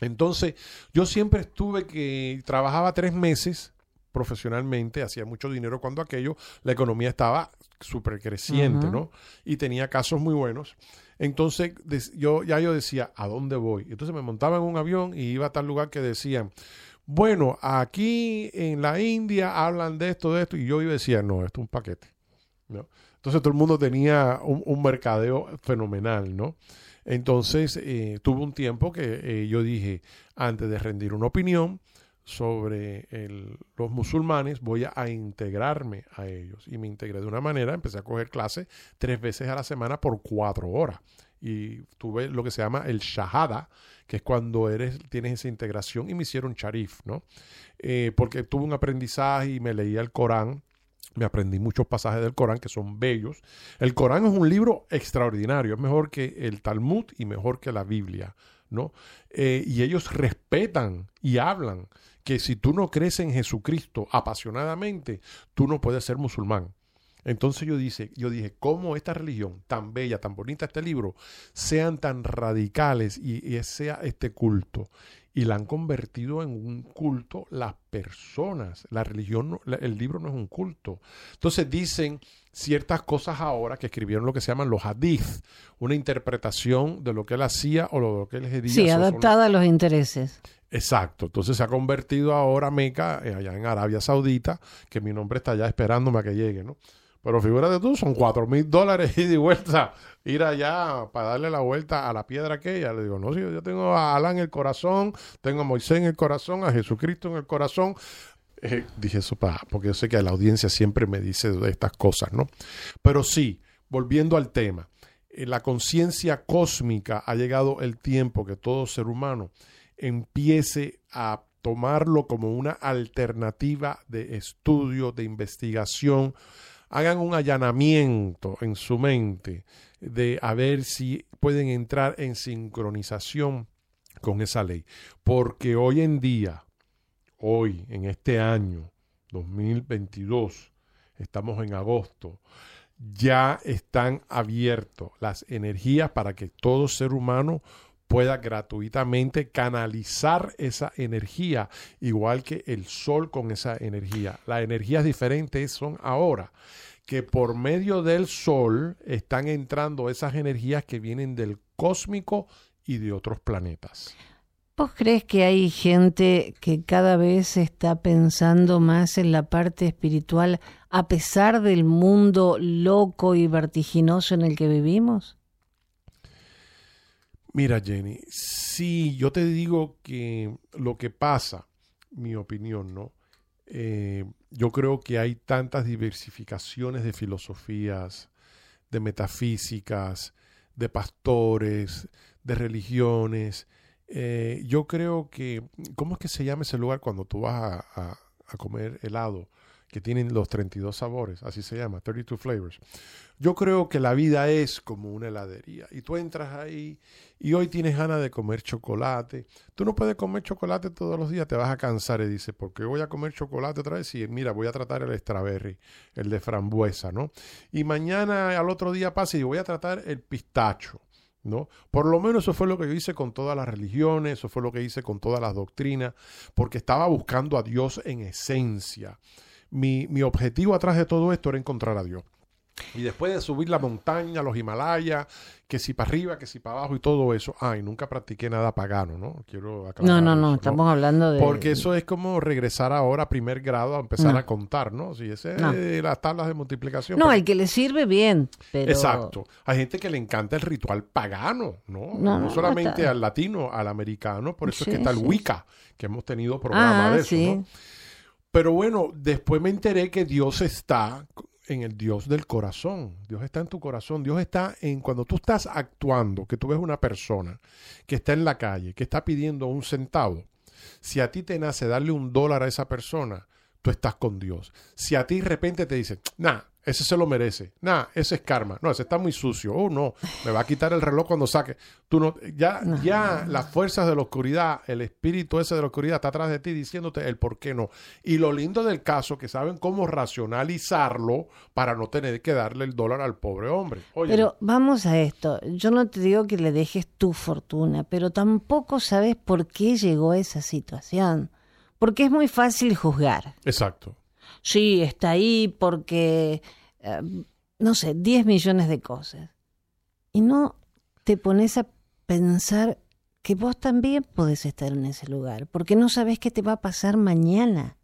Entonces, yo siempre estuve que trabajaba tres meses profesionalmente, hacía mucho dinero cuando aquello, la economía estaba súper creciente. ¿no? Y tenía casos muy buenos. Entonces, yo ya yo decía, ¿a dónde voy? Entonces me montaba en un avión y iba a tal lugar que decían, bueno, aquí en la India hablan de esto, de esto, y yo iba decía, no, esto es un paquete. Entonces todo el mundo tenía un, un mercadeo fenomenal, ¿no? Entonces eh, tuve un tiempo que eh, yo dije, antes de rendir una opinión sobre los musulmanes, voy a, integrarme a ellos. Y me integré de una manera, empecé a coger clases tres veces a la semana por cuatro horas. Y tuve lo que se llama el shahada, que es cuando eres, tienes esa integración, y me hicieron sharif, ¿no? Eh, porque tuve un aprendizaje y me leía el Corán, me aprendí muchos pasajes del Corán que son bellos. El Corán es un libro extraordinario, es mejor que el Talmud y mejor que la Biblia, ¿no? Eh, y ellos respetan y hablan que si tú no crees en Jesucristo apasionadamente, tú no puedes ser musulmán. Entonces yo, dice, yo dije, ¿cómo esta religión tan bella, tan bonita este libro, sean tan radicales y, y sea este culto? y la han convertido en un culto las personas. La religión, el libro no es un culto. Entonces dicen ciertas cosas ahora que escribieron lo que se llaman los hadith, una interpretación de lo que él hacía o lo que él diría. Sí, adaptada a los intereses. Exacto, entonces se ha convertido ahora Meca, eh, allá en Arabia Saudita, que mi nombre está allá esperándome a que llegue, ¿no? Pero figúrate tú, son cuatro mil dólares y de vuelta, ir allá para darle la vuelta a la piedra aquella. Le digo, no, si yo tengo a Alá en el corazón, tengo a Moisés en el corazón, a Jesucristo en el corazón. Eh, dije eso para, porque yo sé que la audiencia siempre me dice estas cosas, ¿no? Pero sí, volviendo al tema, en la conciencia cósmica ha llegado el tiempo que todo ser humano empiece a tomarlo como una alternativa de estudio, de investigación, hagan un allanamiento en su mente de a ver si pueden entrar en sincronización con esa ley. Porque hoy en día, hoy, en este año 2022, estamos en agosto, ya están abiertos las energías para que todo ser humano pueda gratuitamente canalizar esa energía, igual que el sol con esa energía. Las energías diferentes son ahora que por medio del sol están entrando esas energías que vienen del cósmico y de otros planetas. ¿Vos crees que hay gente que cada vez está pensando más en la parte espiritual a pesar del mundo loco y vertiginoso en el que vivimos? Mira, Jenny, sí, yo te digo que lo que pasa, mi opinión, ¿no? Eh, yo creo que hay tantas diversificaciones de filosofías, de metafísicas, de pastores, de religiones. Eh, yo creo que, ¿cómo es que se llama ese lugar cuando tú vas a, comer helado? Que tienen los 32 sabores, así se llama, 32 flavors. Yo creo que la vida es como una heladería y tú entras ahí y hoy tienes ganas de comer chocolate. Tú no puedes comer chocolate todos los días, te vas a cansar y dices, ¿por qué voy a comer chocolate otra vez? Y mira, voy a tratar el strawberry, el de frambuesa, ¿no? Y mañana al otro día pasa y voy a tratar el pistacho. ¿No? Por lo menos eso fue lo que yo hice con todas las religiones, eso fue lo que hice con todas las doctrinas, porque estaba buscando a Dios en esencia. Mi, mi objetivo atrás de todo esto era encontrar a Dios. Y después de subir la montaña, los Himalayas, que si para arriba, que si para abajo y todo eso, ay, nunca practiqué nada pagano, ¿no? Quiero aclarar No, no, no, eso, estamos hablando de... Porque eso es como regresar ahora a primer grado a empezar No. a contar, ¿no? Si ese No. es las tablas de multiplicación. No, pero- al que le sirve bien, pero... Exacto. Hay gente que le encanta el ritual pagano, ¿no? No, No, no, no solamente está- al latino, al americano, por eso es que está el sí. Wicca, que hemos tenido programa Ah, de eso, sí. ¿no? Pero bueno, después me enteré que Dios está en el Dios del corazón. Dios está en tu corazón. Dios está en cuando tú estás actuando, que tú ves una persona que está en la calle, que está pidiendo un centavo. Si a ti te nace darle un dólar a esa persona, tú estás con Dios. Si a ti de repente te dicen, nah, ese se lo merece, nah, ese es karma, no, ese está muy sucio, oh no, me va a quitar el reloj cuando saque. Tú no, ya, ya las fuerzas de la oscuridad, el espíritu ese de la oscuridad está atrás de ti diciéndote el por qué no. Y lo lindo del caso que saben cómo racionalizarlo para no tener que darle el dólar al pobre hombre. Oye, Pero vamos a esto. Yo no te digo que le dejes tu fortuna, pero tampoco sabes por qué llegó a esa situación. Porque es muy fácil juzgar. exacto. Sí, está ahí porque, eh, no sé, 10 millones de cosas. Y no te pones a pensar que vos también podés estar en ese lugar, porque no sabes qué te va a pasar mañana.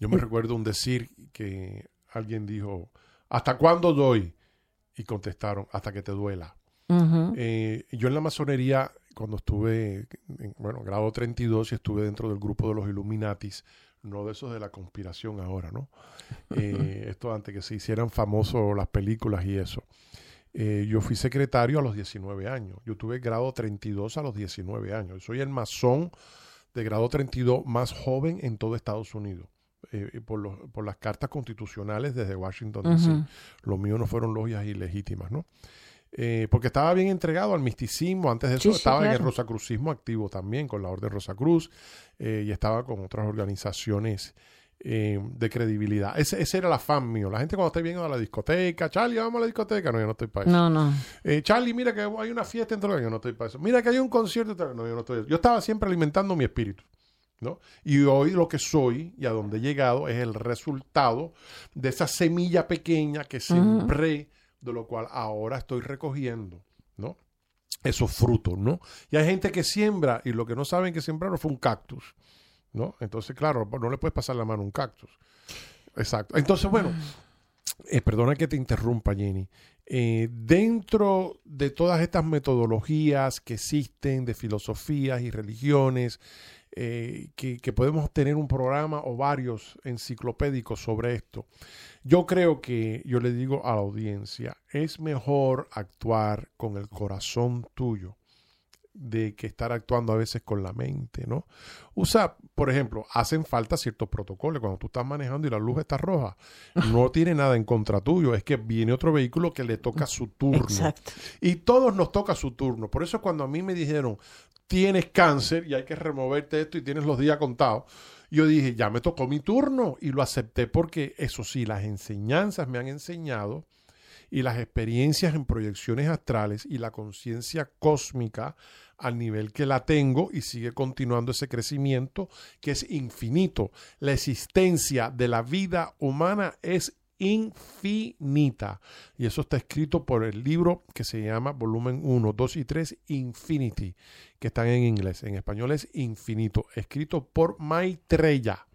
Yo me recuerdo un decir que alguien dijo, ¿hasta cuándo doy? Y contestaron, hasta que te duela. Eh, yo en la masonería, cuando estuve, en, bueno, grado 32 y estuve dentro del grupo de los Illuminatis, no de esos de la conspiración ahora, ¿no? Eh, *laughs* esto antes que se hicieran famosos las películas y eso. Eh, yo fui secretario a los 19 años. Yo tuve grado 32 a los 19 años. Soy el masón de grado 32 más joven en todo Estados Unidos. eh, por, los- por las cartas constitucionales desde Washington, D.C. Ujú. Lo mío no fueron logias ilegítimas, ¿no? Eh, porque estaba bien entregado al misticismo. Antes de eso Sí, sí, estaba en el rosacrucismo activo también, con la Orden Rosacruz, eh, y estaba con otras organizaciones eh, de credibilidad. Ese, ese era el afán mío. La gente cuando está viendo a la discoteca, Charlie, vamos a la discoteca. No, yo no estoy para eso. No, no. Eh, Charlie, mira que hay una fiesta entre yo no estoy para eso. Mira que hay un concierto. entre- No, yo no estoy. Yo estaba siempre alimentando mi espíritu. ¿no? Y hoy lo que soy y a donde he llegado es el resultado de esa semilla pequeña que sembré, de lo cual ahora estoy recogiendo, ¿no? Esos frutos, ¿no? Y hay gente que siembra y lo que no saben que sembraron fue un cactus, ¿no? Entonces, claro, no le puedes pasar la mano a un cactus. Exacto. Entonces, bueno, eh, perdona que te interrumpa, Jenny. Eh, dentro de todas estas metodologías que existen de filosofías y religiones, eh, que, que podemos tener un programa o varios enciclopédicos sobre esto, yo creo que, yo le digo a la audiencia, es mejor actuar con el corazón tuyo de que estar actuando a veces con la mente, ¿no? Usa, por ejemplo, hacen falta ciertos protocolos. Cuando tú estás manejando y la luz está roja, no *laughs* tiene nada en contra tuyo. Es que viene otro vehículo que le toca su turno. Exacto. Y todos nos toca su turno. Por eso cuando a mí me dijeron, tienes cáncer y hay que removerte esto y tienes los días contados, yo dije, ya me tocó mi turno y lo acepté porque, eso sí, las enseñanzas me han enseñado y las experiencias en proyecciones astrales y la conciencia cósmica al nivel que la tengo y sigue continuando ese crecimiento que es infinito. La existencia de la vida humana es infinita. Y eso está escrito por el libro que se llama volumen 1, 2 y 3, Infinity, que están en inglés. En español es infinito, escrito por Maitreya.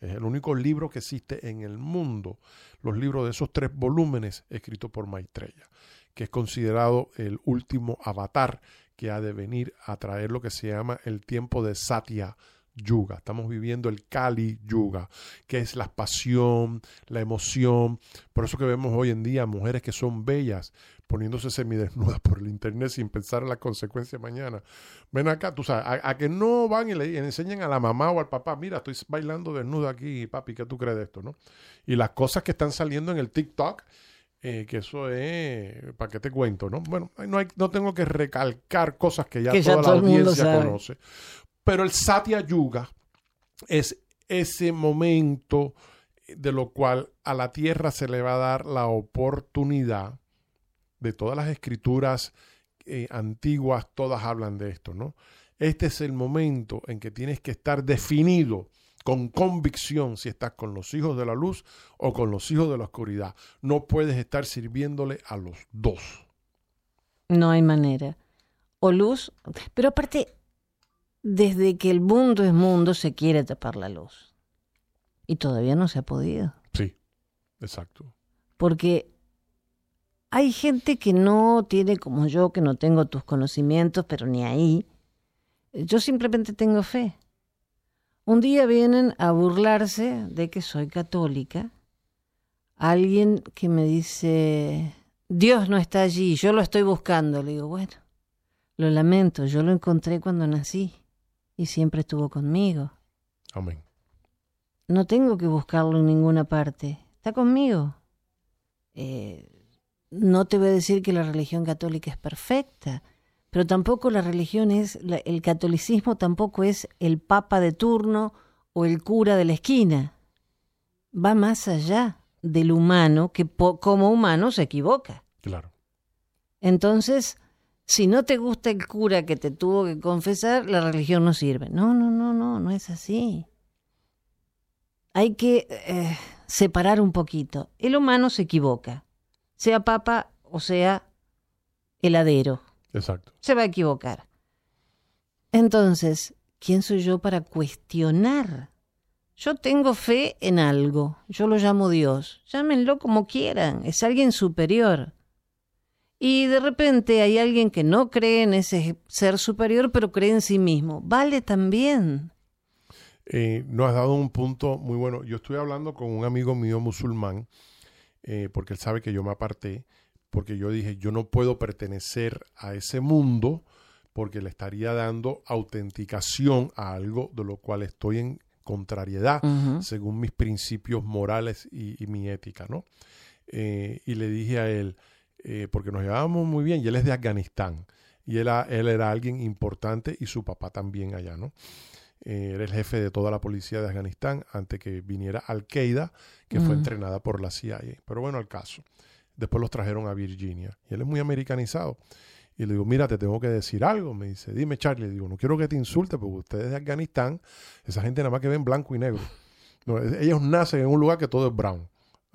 Es el único libro que existe en el mundo, los libros de esos tres volúmenes escritos por Maitreya, que es considerado el último avatar que ha de venir a traer lo que se llama el tiempo de Satya Yuga. Estamos viviendo el Kali Yuga, que es la pasión, la emoción. Por eso que vemos hoy en día mujeres que son bellas poniéndose semidesnudas por el internet sin pensar en las consecuencias mañana. Ven acá, tú sabes, a, a que no van y le, y le enseñan a la mamá o al papá, mira, estoy bailando desnuda aquí, papi, ¿qué tú crees de esto? ¿no? Y las cosas que están saliendo en el TikTok, eh, que eso es, ¿para qué te cuento? ¿no? Bueno, no, hay, no tengo que recalcar cosas que ya Que toda la audiencia conoce. Pero el Satya Yuga es ese momento de lo cual a la tierra se le va a dar la oportunidad de todas las escrituras eh, antiguas, todas hablan de esto, ¿no? Este es el momento en que tienes que estar definido con convicción si estás con los hijos de la luz o con los hijos de la oscuridad. No puedes estar sirviéndole a los dos. No hay manera. O luz, pero aparte, desde que el mundo es mundo se quiere tapar la luz. Y todavía no se ha podido. Sí, exacto. Porque hay gente que no tiene como yo, que no tengo tus conocimientos, pero ni ahí. Yo simplemente tengo fe. Un día vienen a burlarse de que soy católica. Alguien que me dice, Dios no está allí, yo lo estoy buscando. Le digo, bueno, lo lamento, yo lo encontré cuando nací y siempre estuvo conmigo. Amén. No tengo que buscarlo en ninguna parte. Está conmigo. Eh, no te voy a decir que la religión católica es perfecta, pero tampoco la religión es, la- el catolicismo tampoco es el papa de turno o el cura de la esquina. Va más allá del humano que po- como humano se equivoca. Claro. Entonces, si no te gusta el cura que te tuvo que confesar, la religión no sirve. No, no, no, no, no es así. Hay que eh, separar un poquito. El humano se equivoca, sea papa o sea heladero, Exacto. se va a equivocar. Entonces, ¿quién soy yo para cuestionar? Yo tengo fe en algo, yo lo llamo Dios, llámenlo como quieran, es alguien superior. Y de repente hay alguien que no cree en ese ser superior, pero cree en sí mismo. Vale también. Eh, nos has dado un punto muy bueno. Yo estoy hablando con un amigo mío musulmán, eh, porque él sabe que yo me aparté, porque yo dije, yo no puedo pertenecer a ese mundo porque le estaría dando autenticación a algo de lo cual estoy en contrariedad, según mis principios morales y, y mi ética, ¿no? Eh, y le dije a él, eh, porque nos llevábamos muy bien, y él es de Afganistán, y él, era alguien importante y su papá también allá, ¿no? eh, era el jefe de toda la policía de Afganistán antes que viniera Al-Qaeda, que fue Mm. entrenada por la CIA. Pero bueno, al caso. Después los trajeron a Virginia. Y él es muy americanizado. Y le digo, mira, te tengo que decir algo. Me dice, dime, Charlie. Le digo, no quiero que te insulte porque ustedes de Afganistán, esa gente nada más que ven blanco y negro. No, ellos nacen en un lugar que todo es brown.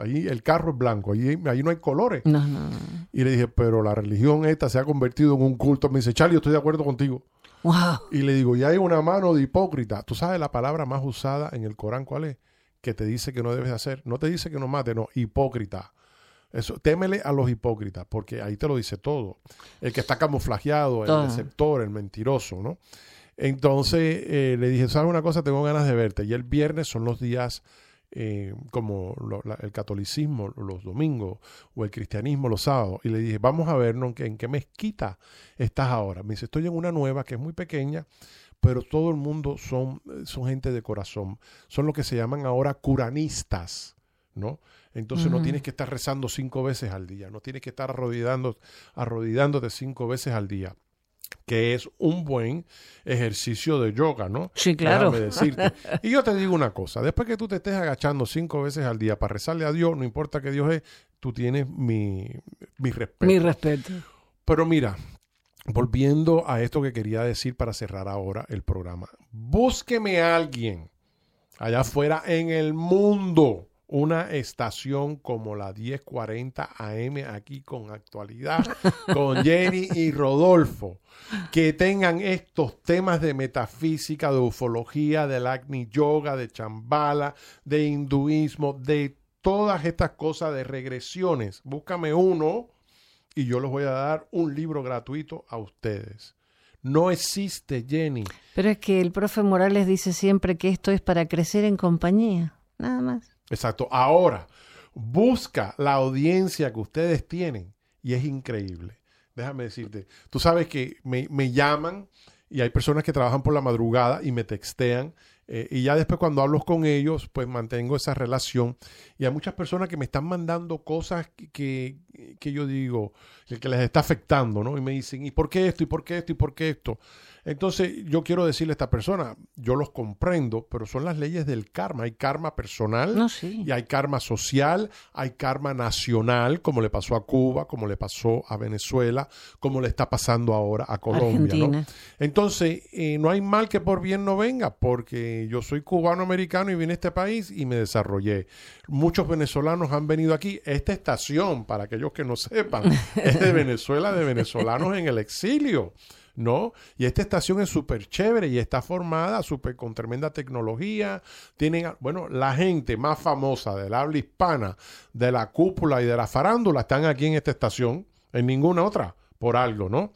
Ahí el carro es blanco, ahí, ahí no hay colores. No, no, no. Y le dije, pero la religión esta se ha convertido en un culto. Me dice, Charlie, yo estoy de acuerdo contigo. Wow. Y le digo, y hay una mano de hipócrita. ¿Tú sabes la palabra más usada en el Corán cuál es? Que te dice que no debes hacer. No te dice que no mate, no, hipócrita. Eso, témele a los hipócritas, porque ahí te lo dice todo. El que está camuflajeado, el Todo. deceptor, el mentiroso, ¿no? Entonces eh, le dije, ¿sabes una cosa? Tengo ganas de verte. Y el viernes son los días eh, como lo- la- el catolicismo los domingos o el cristianismo los sábados. Y le dije, vamos a en qué, en qué mezquita estás ahora. Me dice, estoy en una nueva que es muy pequeña, pero todo el mundo son, son gente de corazón. Son lo que se llaman ahora curanistas, ¿no? Entonces no tienes que estar rezando cinco veces al día, no tienes que estar arrodillándote cinco veces al día que es un buen ejercicio de yoga, ¿no? Sí, claro. Déjame decirte. *laughs* Y yo te digo una cosa, después que tú te estés agachando cinco veces al día para rezarle a Dios, no importa que Dios es, tú tienes mi, mi respeto. Mi respeto. Pero mira, volviendo a esto que quería decir para cerrar ahora el programa, búsqueme a alguien allá afuera en el mundo una estación como la 1040 AM aquí con actualidad, *laughs* con Jenny y Rodolfo, que tengan estos temas de metafísica, de ufología, del Agni Yoga, de Chambala, de hinduismo, de todas estas cosas de regresiones. Búscame uno y yo les voy a dar un libro gratuito a ustedes. No existe, Jenny. Pero es que el profe Morales dice siempre que esto es para crecer en compañía. Nada más. Exacto. Ahora, busca la audiencia que ustedes tienen y es increíble. Déjame decirte, tú sabes que me, me llaman y hay personas que trabajan por la madrugada y me textean eh, y ya después cuando hablo con ellos, pues mantengo esa relación. Y hay muchas personas que me están mandando cosas que, que, yo digo, que, que les está afectando, ¿no? Y me dicen, ¿y por qué esto? ¿Y por qué esto? ¿Y por qué esto? Entonces yo quiero decirle a esta persona, yo los comprendo, pero son las leyes del karma. Hay karma personal No, sí. y hay karma social, hay karma nacional, como le pasó a Cuba, como le pasó a Venezuela, como le está pasando ahora a Colombia. ¿no? Entonces, eh, no hay mal que por bien no venga, porque yo soy cubano-americano y vine a este país y me desarrollé. Muchos venezolanos han venido aquí. Esta estación, para aquellos que no sepan, *laughs* es de Venezuela, de venezolanos en el exilio. ¿no? Y esta estación es súper chévere y está formada súper con tremenda tecnología. Tienen, bueno, la gente más famosa del habla hispana, de la cúpula y de la farándula están aquí en esta estación, en ninguna otra, por algo, ¿no?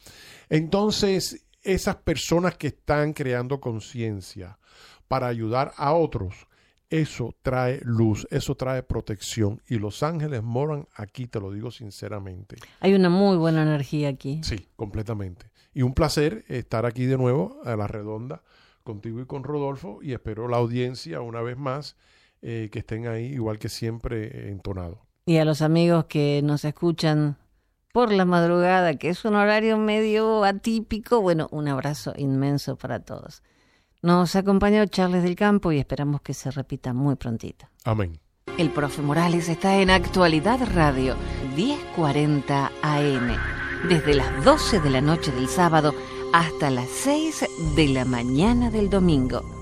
Entonces, esas personas que están creando conciencia para ayudar a otros, eso trae luz, eso trae protección. Y los ángeles moran aquí, te lo digo sinceramente. Hay una muy buena energía aquí. Sí, completamente. Y un placer estar aquí de nuevo a la redonda contigo y con Rodolfo y espero la audiencia una vez más eh, que estén ahí igual que siempre eh, entonado. Y a los amigos que nos escuchan por la madrugada, que es un horario medio atípico, bueno, un abrazo inmenso para todos. Nos acompañó Charles del Campo y esperamos que se repita muy prontito. Amén. El profe Morales está en Actualidad Radio 1040 AM, desde las 12 de la noche del sábado hasta las 6 de la mañana del domingo.